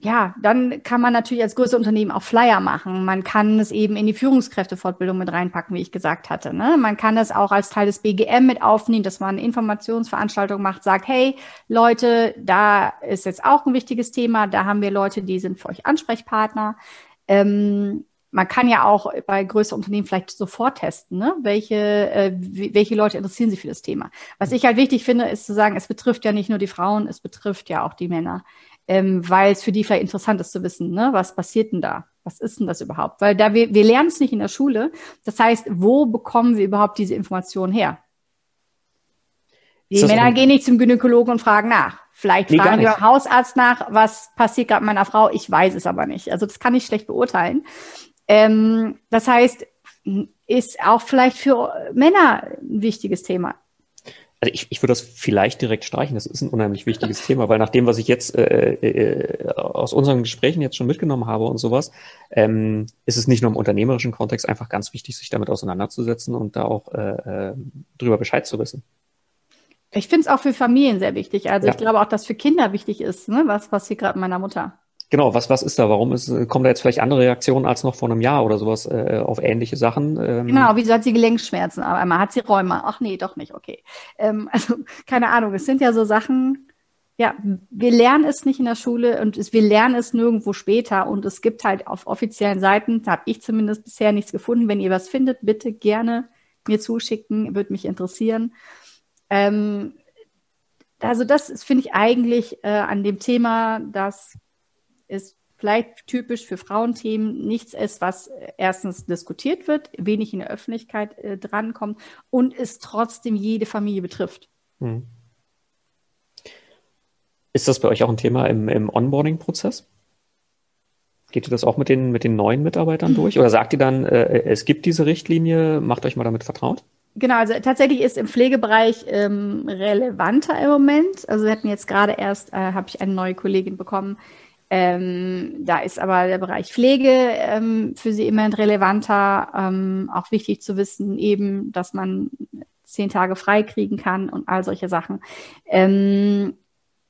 ja, dann kann man natürlich als größere Unternehmen auch Flyer machen. Man kann es eben in die Führungskräftefortbildung mit reinpacken, wie ich gesagt hatte. Ne? Man kann es auch als Teil des BGM mit aufnehmen, dass man eine Informationsveranstaltung macht, sagt, hey Leute, da ist jetzt auch ein wichtiges Thema, da haben wir Leute, die sind für euch Ansprechpartner. Ähm, man kann ja auch bei größeren Unternehmen vielleicht sofort testen, ne? welche, äh, welche Leute interessieren sich für das Thema. Was ich halt wichtig finde, ist zu sagen, es betrifft ja nicht nur die Frauen, es betrifft ja auch die Männer ähm, weil es für die vielleicht interessant ist zu wissen, ne, was passiert denn da? Was ist denn das überhaupt? Weil da wir, wir lernen es nicht in der Schule. Das heißt, wo bekommen wir überhaupt diese Informationen her? Die Männer gehen nicht zum Gynäkologen und fragen nach. Vielleicht nee, fragen die Hausarzt nach, was passiert gerade meiner Frau. Ich weiß es aber nicht. Also das kann ich schlecht beurteilen. Ähm, das heißt, ist auch vielleicht für Männer ein wichtiges Thema also ich, ich würde das vielleicht direkt streichen. Das ist ein unheimlich wichtiges Thema, weil nach dem, was ich jetzt äh, äh, aus unseren Gesprächen jetzt schon mitgenommen habe und sowas, ähm, ist es nicht nur im unternehmerischen Kontext einfach ganz wichtig, sich damit auseinanderzusetzen und da auch äh, äh drüber Bescheid zu wissen. Ich finde es auch für Familien sehr wichtig. Also ja. ich glaube auch, dass für Kinder wichtig ist, ne? was passiert gerade meiner Mutter. Genau, was, was ist da? Warum ist, kommen da jetzt vielleicht andere Reaktionen als noch vor einem Jahr oder sowas äh, auf ähnliche Sachen? Ähm genau, wieso hat sie Gelenkschmerzen? Aber einmal hat sie Räume. Ach nee, doch nicht, okay. Ähm, also, keine Ahnung, es sind ja so Sachen, ja, wir lernen es nicht in der Schule und es, wir lernen es nirgendwo später. Und es gibt halt auf offiziellen Seiten, da habe ich zumindest bisher nichts gefunden. Wenn ihr was findet, bitte gerne mir zuschicken, würde mich interessieren. Ähm, also das finde ich eigentlich äh, an dem Thema, dass es vielleicht typisch für Frauenthemen nichts ist, was erstens diskutiert wird, wenig in der Öffentlichkeit äh, drankommt und es trotzdem jede Familie betrifft. Hm. Ist das bei euch auch ein Thema im, im Onboarding-Prozess? Geht ihr das auch mit den, mit den neuen Mitarbeitern durch? Oder sagt ihr dann, äh, es gibt diese Richtlinie, macht euch mal damit vertraut? Genau, also tatsächlich ist im Pflegebereich ähm, relevanter im Moment. Also wir hatten jetzt gerade erst, äh, habe ich eine neue Kollegin bekommen. Ähm, da ist aber der Bereich Pflege ähm, für sie immer relevanter. Ähm, auch wichtig zu wissen, eben, dass man zehn Tage frei kriegen kann und all solche Sachen. Ähm,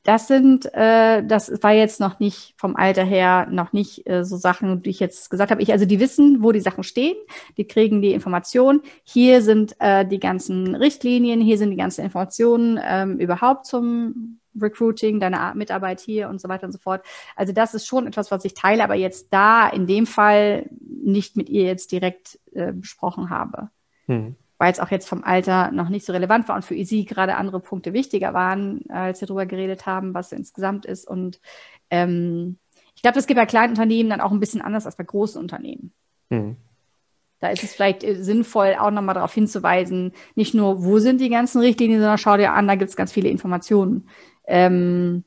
das sind, äh, das war jetzt noch nicht vom Alter her noch nicht äh, so Sachen, die ich jetzt gesagt habe. Ich, also die wissen, wo die Sachen stehen, die kriegen die Informationen. Hier sind äh, die ganzen Richtlinien, hier sind die ganzen Informationen ähm, überhaupt zum Recruiting, deine Mitarbeit hier und so weiter und so fort. Also das ist schon etwas, was ich teile, aber jetzt da in dem Fall nicht mit ihr jetzt direkt äh, besprochen habe. Hm weil es auch jetzt vom Alter noch nicht so relevant war und für sie gerade andere Punkte wichtiger waren, als wir darüber geredet haben, was insgesamt ist. Und ähm, ich glaube, das geht bei kleinen Unternehmen dann auch ein bisschen anders als bei großen Unternehmen. Mhm. Da ist es vielleicht äh, sinnvoll, auch nochmal darauf hinzuweisen, nicht nur, wo sind die ganzen Richtlinien, sondern schau dir an, da gibt es ganz viele Informationen. Ähm,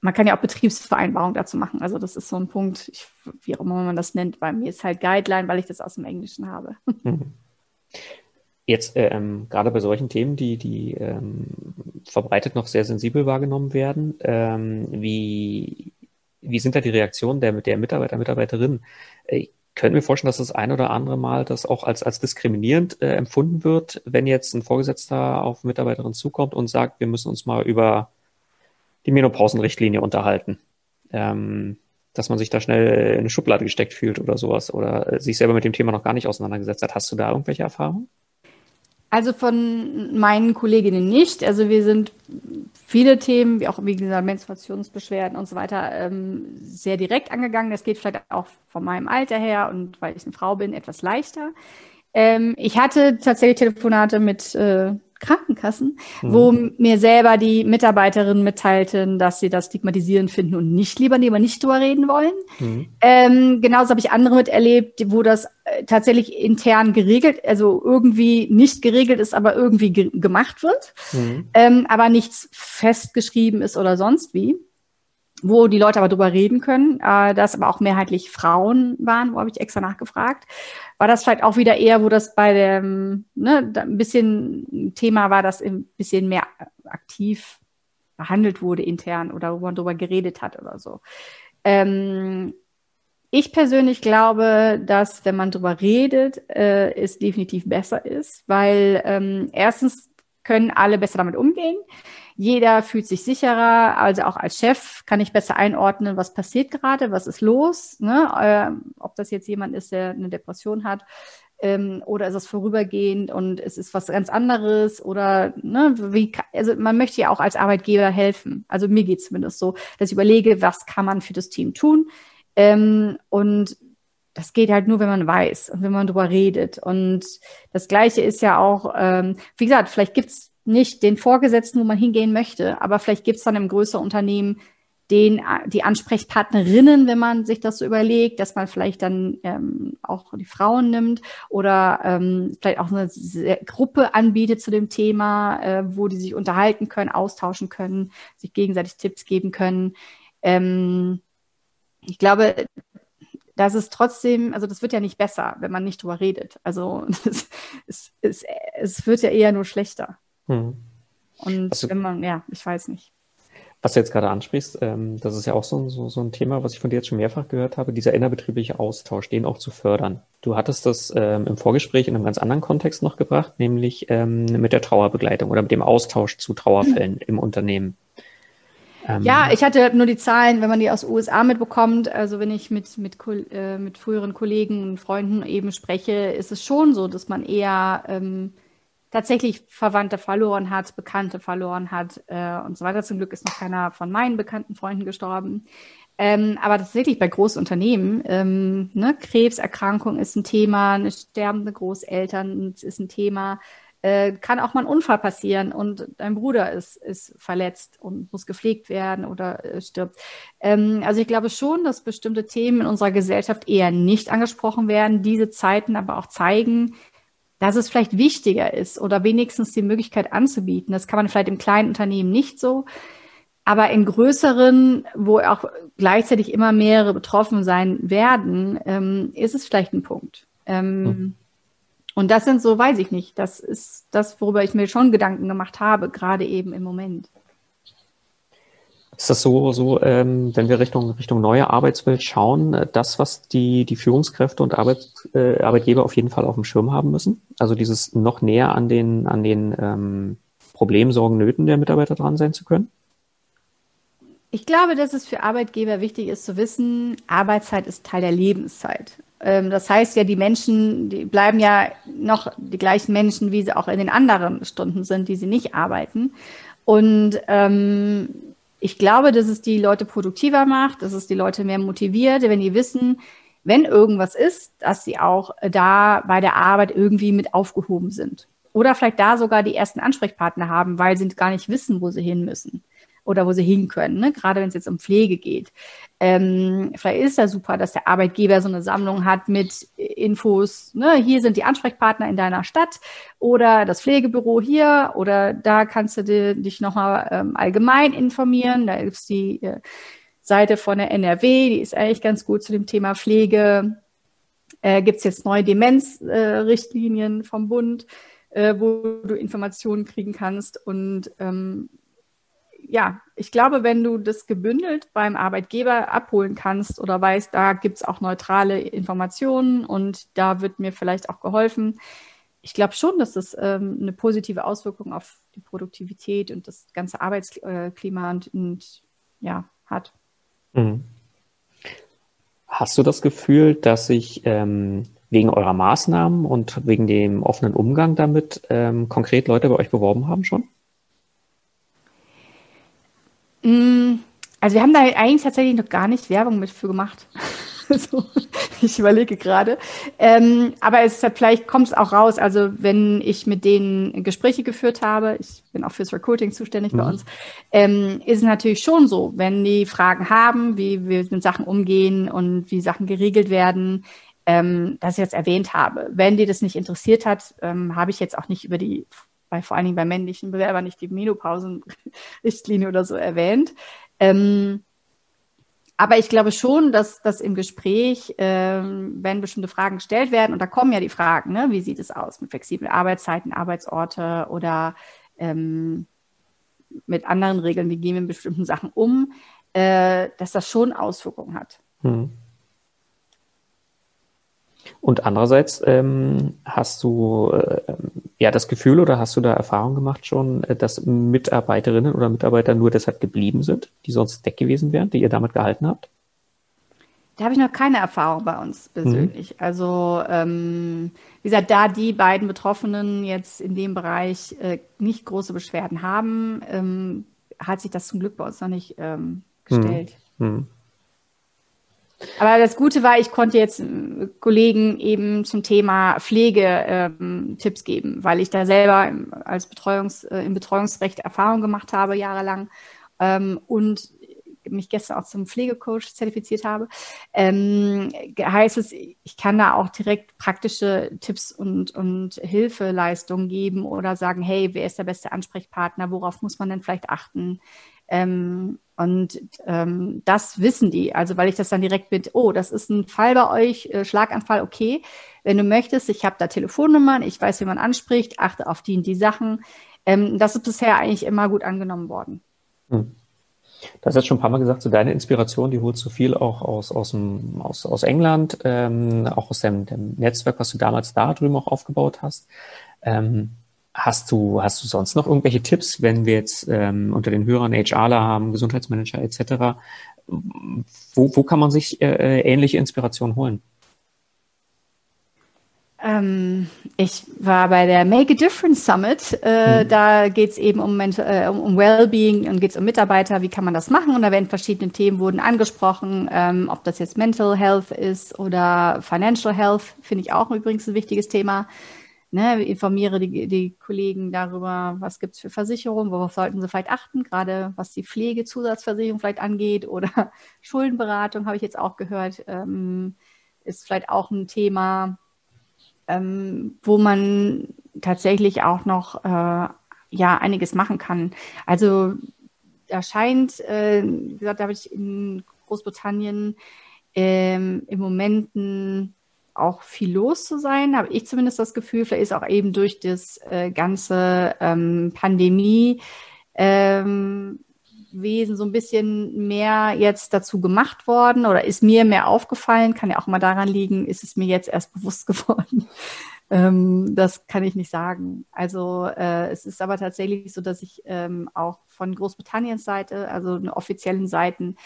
man kann ja auch Betriebsvereinbarungen dazu machen. Also das ist so ein Punkt, ich, wie auch immer man das nennt. Bei mir ist halt Guideline, weil ich das aus dem Englischen habe. Mhm. Jetzt ähm, gerade bei solchen Themen, die, die ähm, verbreitet noch sehr sensibel wahrgenommen werden, ähm, wie, wie sind da die Reaktionen der, der Mitarbeiter, Mitarbeiterinnen? Ich könnte mir vorstellen, dass das ein oder andere Mal das auch als, als diskriminierend äh, empfunden wird, wenn jetzt ein Vorgesetzter auf Mitarbeiterin zukommt und sagt, wir müssen uns mal über die Menopausenrichtlinie unterhalten. Ähm, dass man sich da schnell in eine Schublade gesteckt fühlt oder sowas oder sich selber mit dem Thema noch gar nicht auseinandergesetzt hat. Hast du da irgendwelche Erfahrungen? Also von meinen Kolleginnen nicht. Also wir sind viele Themen, wie auch wie gesagt Menstruationsbeschwerden und so weiter, ähm, sehr direkt angegangen. Das geht vielleicht auch von meinem Alter her und weil ich eine Frau bin, etwas leichter. Ähm, ich hatte tatsächlich Telefonate mit äh, Krankenkassen, mhm. wo mir selber die Mitarbeiterinnen mitteilten, dass sie das stigmatisierend finden und nicht lieber lieber nicht drüber reden wollen. Mhm. Ähm, genauso habe ich andere miterlebt, wo das äh, tatsächlich intern geregelt, also irgendwie nicht geregelt ist, aber irgendwie ge gemacht wird, mhm. ähm, aber nichts festgeschrieben ist oder sonst wie wo die Leute aber drüber reden können, äh, dass aber auch mehrheitlich Frauen waren, wo habe ich extra nachgefragt. War das vielleicht auch wieder eher, wo das bei dem, ne, ein bisschen Thema war, das ein bisschen mehr aktiv behandelt wurde intern oder wo man drüber geredet hat oder so. Ähm, ich persönlich glaube, dass wenn man drüber redet, äh, es definitiv besser ist, weil ähm, erstens können alle besser damit umgehen. Jeder fühlt sich sicherer, also auch als Chef kann ich besser einordnen, was passiert gerade, was ist los, ne? äh, ob das jetzt jemand ist, der eine Depression hat ähm, oder ist es vorübergehend und es ist was ganz anderes oder ne, wie, also man möchte ja auch als Arbeitgeber helfen. Also mir geht es zumindest so, dass ich überlege, was kann man für das Team tun ähm, und das geht halt nur, wenn man weiß und wenn man drüber redet. Und das Gleiche ist ja auch, ähm, wie gesagt, vielleicht gibt's nicht den Vorgesetzten, wo man hingehen möchte, aber vielleicht gibt es dann im größeren Unternehmen den, die Ansprechpartnerinnen, wenn man sich das so überlegt, dass man vielleicht dann ähm, auch die Frauen nimmt oder ähm, vielleicht auch eine Gruppe anbietet zu dem Thema, äh, wo die sich unterhalten können, austauschen können, sich gegenseitig Tipps geben können. Ähm, ich glaube, das ist trotzdem, also das wird ja nicht besser, wenn man nicht drüber redet. Also es, es, es wird ja eher nur schlechter. Hm. Und also, wenn man, ja, ich weiß nicht. Was du jetzt gerade ansprichst, ähm, das ist ja auch so, so, so ein Thema, was ich von dir jetzt schon mehrfach gehört habe, dieser innerbetriebliche Austausch, den auch zu fördern. Du hattest das ähm, im Vorgespräch in einem ganz anderen Kontext noch gebracht, nämlich ähm, mit der Trauerbegleitung oder mit dem Austausch zu Trauerfällen mhm. im Unternehmen. Ähm, ja, ich hatte nur die Zahlen, wenn man die aus USA mitbekommt, also wenn ich mit, mit, äh, mit früheren Kollegen und Freunden eben spreche, ist es schon so, dass man eher ähm, tatsächlich Verwandte verloren hat, Bekannte verloren hat äh, und so weiter. Zum Glück ist noch keiner von meinen bekannten Freunden gestorben. Ähm, aber tatsächlich bei Großunternehmen, ähm, ne, Krebserkrankung ist ein Thema, eine sterbende Großeltern ist ein Thema, Äh, kann auch mal ein Unfall passieren und dein Bruder ist, ist verletzt und muss gepflegt werden oder äh, stirbt. Ähm, also ich glaube schon, dass bestimmte Themen in unserer Gesellschaft eher nicht angesprochen werden, diese Zeiten aber auch zeigen, dass es vielleicht wichtiger ist oder wenigstens die Möglichkeit anzubieten. Das kann man vielleicht im kleinen Unternehmen nicht so. Aber in größeren, wo auch gleichzeitig immer mehrere betroffen sein werden, ähm, ist es vielleicht ein Punkt. Ähm, mhm. Und das sind so, weiß ich nicht. Das ist das, worüber ich mir schon Gedanken gemacht habe, gerade eben im Moment. Ist das so, so ähm, wenn wir Richtung, Richtung neue Arbeitswelt schauen, äh, das, was die, die Führungskräfte und Arbeit, äh, Arbeitgeber auf jeden Fall auf dem Schirm haben müssen? Also dieses noch näher an den, an den ähm, Problemen, Nöten der Mitarbeiter dran sein zu können? Ich glaube, dass es für Arbeitgeber wichtig ist zu wissen, Arbeitszeit ist Teil der Lebenszeit. Ähm, das heißt ja, die Menschen, die bleiben ja noch die gleichen Menschen, wie sie auch in den anderen Stunden sind, die sie nicht arbeiten. Und ähm, ich glaube, dass es die Leute produktiver macht, dass es die Leute mehr motiviert, wenn die wissen, wenn irgendwas ist, dass sie auch da bei der Arbeit irgendwie mit aufgehoben sind. Oder vielleicht da sogar die ersten Ansprechpartner haben, weil sie gar nicht wissen, wo sie hin müssen oder wo sie hin können, ne? gerade wenn es jetzt um Pflege geht. Ähm, vielleicht ist ja super, dass der Arbeitgeber so eine Sammlung hat mit Infos, ne? hier sind die Ansprechpartner in deiner Stadt oder das Pflegebüro hier oder da kannst du dir, dich nochmal ähm, allgemein informieren. Da gibt es die äh, Seite von der NRW, die ist eigentlich ganz gut zu dem Thema Pflege. Äh, gibt es jetzt neue Demenzrichtlinien äh, vom Bund, äh, wo du Informationen kriegen kannst und ähm, ja, ich glaube, wenn du das gebündelt beim Arbeitgeber abholen kannst oder weißt, da gibt es auch neutrale Informationen und da wird mir vielleicht auch geholfen. Ich glaube schon, dass das ähm, eine positive Auswirkung auf die Produktivität und das ganze Arbeitsklima und, und ja, hat. Mhm. Hast du das Gefühl, dass sich ähm, wegen eurer Maßnahmen und wegen dem offenen Umgang damit ähm, konkret Leute bei euch beworben haben schon? Mm, also wir haben da eigentlich tatsächlich noch gar nicht Werbung mit für gemacht. so, ich überlege gerade. Ähm, aber es vielleicht kommt es auch raus. Also wenn ich mit denen Gespräche geführt habe, ich bin auch fürs Recruiting zuständig mhm. bei uns, ähm, ist es natürlich schon so, wenn die Fragen haben, wie wir mit Sachen umgehen und wie Sachen geregelt werden, ähm, dass ich jetzt erwähnt habe. Wenn die das nicht interessiert hat, ähm, habe ich jetzt auch nicht über die bei vor allen Dingen bei männlichen Bewerbern nicht die Menopausenrichtlinie oder so erwähnt. Ähm, aber ich glaube schon, dass, dass im Gespräch, ähm, wenn bestimmte Fragen gestellt werden, und da kommen ja die Fragen, ne, wie sieht es aus mit flexiblen Arbeitszeiten, Arbeitsorte oder ähm, mit anderen Regeln, wie gehen wir mit bestimmten Sachen um, äh, dass das schon Auswirkungen hat. Hm. Und andererseits ähm, hast du äh, ja das Gefühl oder hast du da Erfahrung gemacht schon, äh, dass Mitarbeiterinnen oder Mitarbeiter nur deshalb geblieben sind, die sonst weg gewesen wären, die ihr damit gehalten habt? Da habe ich noch keine Erfahrung bei uns persönlich. Mhm. Also ähm, wie gesagt, da die beiden Betroffenen jetzt in dem Bereich äh, nicht große Beschwerden haben, ähm, hat sich das zum Glück bei uns noch nicht ähm, gestellt. Mhm. Mhm. Aber das Gute war, ich konnte jetzt äh, Kollegen eben zum Thema Pflege ähm, Tipps geben, weil ich da selber als Betreuungs, äh, im Betreuungsrecht Erfahrung gemacht habe, jahrelang. Ähm, und mich gestern auch zum Pflegecoach zertifiziert habe, ähm, heißt es, ich kann da auch direkt praktische Tipps und, und Hilfeleistungen geben oder sagen, hey, wer ist der beste Ansprechpartner, worauf muss man denn vielleicht achten? Ähm, und ähm, das wissen die. Also weil ich das dann direkt mit, oh, das ist ein Fall bei euch, äh, Schlaganfall, okay. Wenn du möchtest, ich habe da Telefonnummern, ich weiß, wie man anspricht, achte auf die und die Sachen. Ähm, das ist bisher eigentlich immer gut angenommen worden. Hm. Du hast schon ein paar Mal gesagt, so deine Inspiration, die holst du viel auch aus, aus, dem, aus, aus England, ähm, auch aus dem, dem Netzwerk, was du damals da drüben auch aufgebaut hast. Ähm, Hast du, hast du sonst noch irgendwelche Tipps, wenn wir jetzt ähm, unter den Hörern HRler haben, Gesundheitsmanager etc., wo, wo kann man sich äh, äh, ähnliche Inspiration holen? Ähm, ich war bei der Make a Difference Summit. Äh, mhm. Da geht es eben um, äh, um, um Wellbeing und geht es um Mitarbeiter. Wie kann man das machen? Und da werden verschiedene Themen wurden angesprochen, ähm, ob das jetzt Mental Health ist oder Financial Health, finde ich auch übrigens ein wichtiges Thema. Ne, informiere die, die Kollegen darüber, was gibt es für Versicherungen, worauf sollten sie vielleicht achten, gerade was die Pflegezusatzversicherung vielleicht angeht oder Schuldenberatung, habe ich jetzt auch gehört, ähm, ist vielleicht auch ein Thema, ähm, wo man tatsächlich auch noch äh, ja einiges machen kann. Also da scheint, äh, wie gesagt, da habe ich in Großbritannien ähm, im Moment ein auch viel los zu sein, habe ich zumindest das Gefühl. Vielleicht ist auch eben durch das äh, ganze ähm, Pandemie ähm, so ein bisschen mehr jetzt dazu gemacht worden oder ist mir mehr aufgefallen. Kann ja auch mal daran liegen, ist es mir jetzt erst bewusst geworden. Ähm, das kann ich nicht sagen. Also äh, es ist aber tatsächlich so, dass ich ähm, auch von Großbritanniens Seite, also offiziellen Seiten,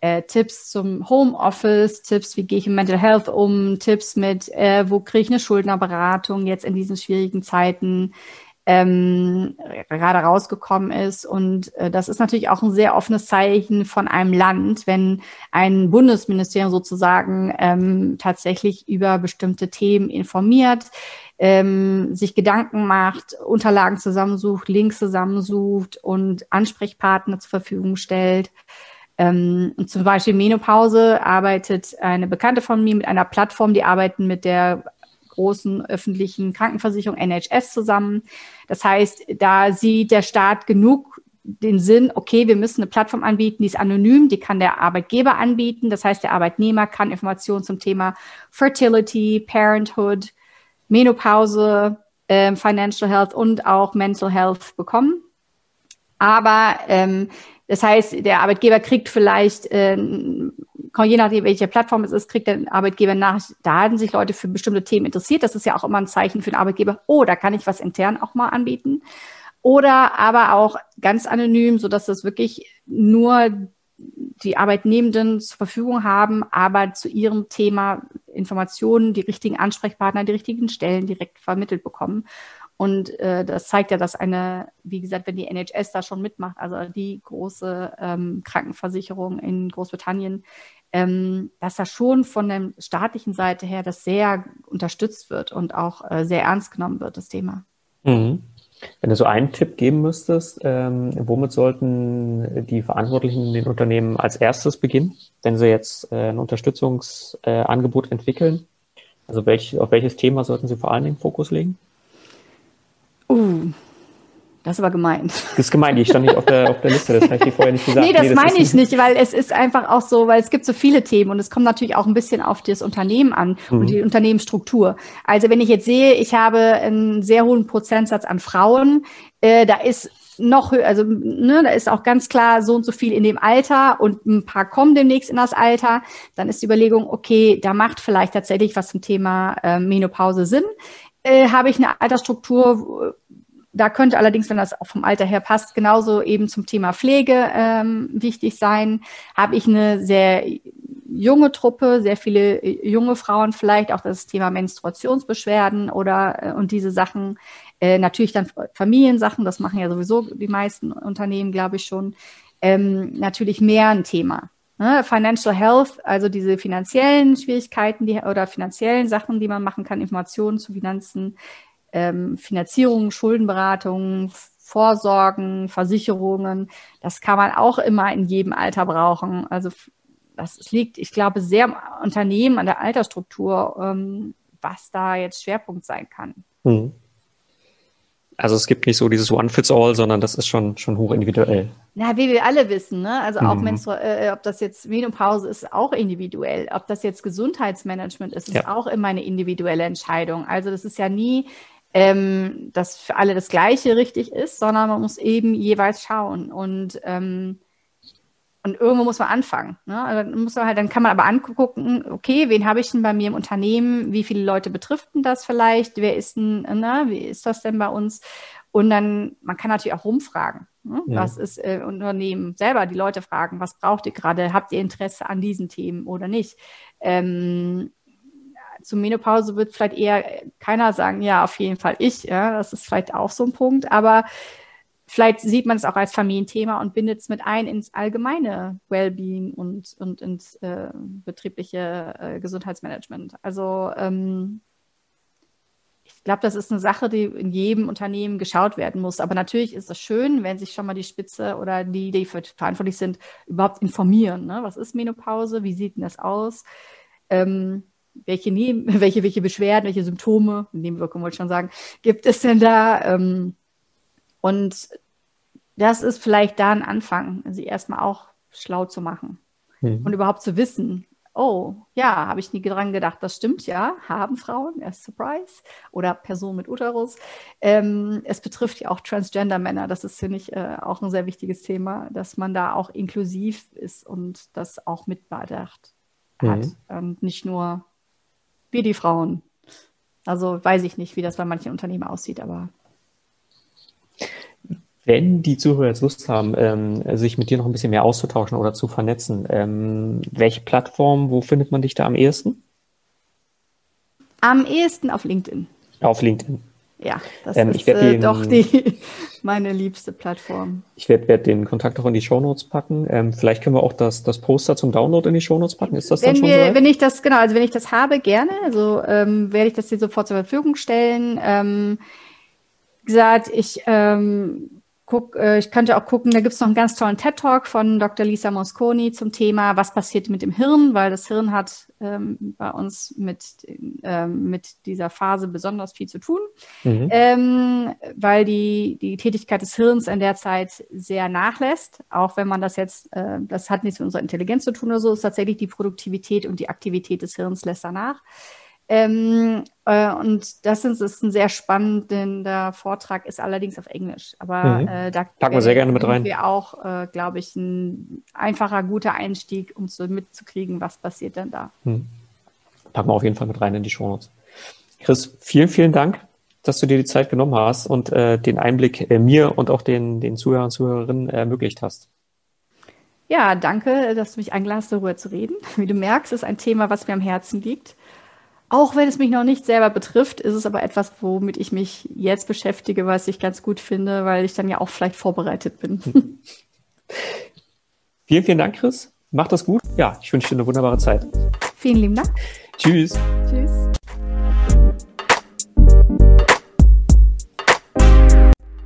äh, Tipps zum Homeoffice, Tipps, wie gehe ich mit Mental Health um, Tipps mit, äh, wo kriege ich eine Schuldnerberatung jetzt in diesen schwierigen Zeiten ähm, gerade rausgekommen ist. Und äh, das ist natürlich auch ein sehr offenes Zeichen von einem Land, wenn ein Bundesministerium sozusagen ähm, tatsächlich über bestimmte Themen informiert, ähm, sich Gedanken macht, Unterlagen zusammensucht, Links zusammensucht und Ansprechpartner zur Verfügung stellt. Ähm, zum Beispiel Menopause arbeitet eine Bekannte von mir mit einer Plattform, die arbeiten mit der großen öffentlichen Krankenversicherung NHS zusammen. Das heißt, da sieht der Staat genug den Sinn, okay, wir müssen eine Plattform anbieten, die ist anonym, die kann der Arbeitgeber anbieten. Das heißt, der Arbeitnehmer kann Informationen zum Thema Fertility, Parenthood, Menopause, äh, Financial Health und auch Mental Health bekommen. Aber ähm, das heißt, der Arbeitgeber kriegt vielleicht, äh, je nachdem, welche Plattform es ist, kriegt der Arbeitgeber nach, da haben sich Leute für bestimmte Themen interessiert. Das ist ja auch immer ein Zeichen für den Arbeitgeber, oh, da kann ich was intern auch mal anbieten. Oder aber auch ganz anonym, so dass das wirklich nur die Arbeitnehmenden zur Verfügung haben, aber zu ihrem Thema Informationen, die richtigen Ansprechpartner, die richtigen Stellen direkt vermittelt bekommen. Und äh, das zeigt ja, dass eine, wie gesagt, wenn die NHS da schon mitmacht, also die große ähm, Krankenversicherung in Großbritannien, ähm, dass da schon von der staatlichen Seite her das sehr unterstützt wird und auch äh, sehr ernst genommen wird, das Thema. Mhm. Wenn du so einen Tipp geben müsstest, ähm, womit sollten die Verantwortlichen in den Unternehmen als erstes beginnen, wenn sie jetzt äh, ein Unterstützungsangebot äh, entwickeln? Also welch, auf welches Thema sollten sie vor allem den Fokus legen? Uh, das war gemein. Das ist gemein, die stand nicht auf der, auf der Liste, das habe ich dir vorher nicht gesagt. Nee, das, nee, das meine ich nicht, weil es ist einfach auch so, weil es gibt so viele Themen und es kommt natürlich auch ein bisschen auf das Unternehmen an mhm. und die Unternehmensstruktur. Also wenn ich jetzt sehe, ich habe einen sehr hohen Prozentsatz an Frauen, äh, da ist noch höher, also ne, da ist auch ganz klar so und so viel in dem Alter und ein paar kommen demnächst in das Alter, dann ist die Überlegung, okay, da macht vielleicht tatsächlich was zum Thema äh, Menopause Sinn äh, habe ich eine Altersstruktur, da könnte allerdings, wenn das auch vom Alter her passt, genauso eben zum Thema Pflege ähm, wichtig sein. Habe ich eine sehr junge Truppe, sehr viele äh, junge Frauen vielleicht, auch das Thema Menstruationsbeschwerden oder äh, und diese Sachen. Äh, natürlich dann Familiensachen, das machen ja sowieso die meisten Unternehmen, glaube ich schon. Ähm, natürlich mehr ein Thema. Ne, Financial Health, also diese finanziellen Schwierigkeiten die, oder finanziellen Sachen, die man machen kann, Informationen zu Finanzen, ähm, Finanzierung, Schuldenberatung, Vorsorgen, Versicherungen, das kann man auch immer in jedem Alter brauchen. Also das liegt, ich glaube, sehr am Unternehmen, an der Altersstruktur, ähm, was da jetzt Schwerpunkt sein kann. Hm. Also es gibt nicht so dieses One-Fits-All, sondern das ist schon, schon hoch individuell. Na, wie wir alle wissen, ne? Also auch mhm. äh, ob das jetzt Menopause ist, auch individuell. Ob das jetzt Gesundheitsmanagement ist, ist ja. auch immer eine individuelle Entscheidung. Also das ist ja nie, ähm, dass für alle das Gleiche richtig ist, sondern man muss eben jeweils schauen. Und ähm, und irgendwo muss man anfangen. Ne? Also dann, muss man halt, dann kann man aber angucken, okay, wen habe ich denn bei mir im Unternehmen? Wie viele Leute betrifft denn das vielleicht? Wer ist denn, na, wie ist das denn bei uns? Und dann, man kann natürlich auch rumfragen. Ne? Ja. Was ist äh, Unternehmen selber, die Leute fragen, was braucht ihr gerade? Habt ihr Interesse an diesen Themen oder nicht? Ähm, zur Menopause wird vielleicht eher keiner sagen, ja, auf jeden Fall ich. Ja, das ist vielleicht auch so ein Punkt. Aber vielleicht sieht man es auch als Familienthema und bindet es mit ein ins allgemeine Wellbeing und, und ins äh, betriebliche äh, Gesundheitsmanagement. Also ähm, ich glaube, das ist eine Sache, die in jedem Unternehmen geschaut werden muss. Aber natürlich ist es schön, wenn sich schon mal die Spitze oder die, die verantwortlich sind, überhaupt informieren. Ne? Was ist Menopause? Wie sieht denn das aus? Ähm, welche, Neben welche, welche Beschwerden, welche Symptome, Nebenwirkungen wollte ich schon sagen, gibt es denn da? Ähm, und das ist vielleicht da ein Anfang, sie erstmal auch schlau zu machen mhm. und überhaupt zu wissen, oh, ja, habe ich nie dran gedacht, das stimmt, ja, haben Frauen, erst Surprise, oder Personen mit Uterus. Ähm, es betrifft ja auch Transgender-Männer, das ist, finde ich, äh, auch ein sehr wichtiges Thema, dass man da auch inklusiv ist und das auch mitbedacht mhm. hat und nicht nur wir die Frauen. Also weiß ich nicht, wie das bei manchen Unternehmen aussieht, aber. Wenn die Zuhörer jetzt Lust haben, ähm, sich mit dir noch ein bisschen mehr auszutauschen oder zu vernetzen, ähm, welche Plattform, wo findet man dich da am ehesten? Am ehesten auf LinkedIn. Auf LinkedIn. Ja, das ähm, ist äh, den, doch die, meine liebste Plattform. Ich werde werd den Kontakt auch in die Shownotes packen. Ähm, vielleicht können wir auch das, das Poster zum Download in die Shownotes packen. Ist das wenn dann schon wir, so? Wenn ich das, genau, also wenn ich das habe, gerne. Also ähm, werde ich das dir sofort zur Verfügung stellen. Ähm, wie gesagt, ich ähm, guck, äh, ich könnte auch gucken, da gibt es noch einen ganz tollen TED-Talk von Dr. Lisa Mosconi zum Thema, was passiert mit dem Hirn, weil das Hirn hat ähm, bei uns mit, ähm, mit dieser Phase besonders viel zu tun, mhm. ähm, weil die, die Tätigkeit des Hirns in der Zeit sehr nachlässt, auch wenn man das jetzt, äh, das hat nichts mit unserer Intelligenz zu tun oder so, ist tatsächlich die Produktivität und die Aktivität des Hirns lässt danach. Ähm, äh, und das ist, ist, ein sehr spannender Vortrag, ist allerdings auf Englisch. Aber mhm. äh, da packen wir sehr gerne mit rein. Wir auch, äh, glaube ich, ein einfacher, guter Einstieg, um so mitzukriegen, was passiert denn da. Mhm. Packen wir auf jeden Fall mit rein in die Shownotes. Chris, vielen, vielen Dank, dass du dir die Zeit genommen hast und äh, den Einblick äh, mir und auch den, den Zuhörern und Zuhörerinnen ermöglicht hast. Ja, danke, dass du mich eingeladen hast, darüber zu reden. Wie du merkst, ist ein Thema, was mir am Herzen liegt. Auch wenn es mich noch nicht selber betrifft, ist es aber etwas, womit ich mich jetzt beschäftige, was ich ganz gut finde, weil ich dann ja auch vielleicht vorbereitet bin. vielen, vielen Dank, Chris. Mach das gut. Ja, ich wünsche dir eine wunderbare Zeit. Vielen lieben Dank. Tschüss. Tschüss.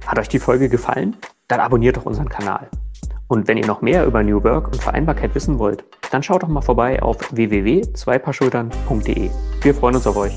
Hat euch die Folge gefallen? Dann abonniert doch unseren Kanal. Und wenn ihr noch mehr über New Work und Vereinbarkeit wissen wollt, dann schaut doch mal vorbei auf www.zweipaarschultern.de. Wir freuen uns auf euch.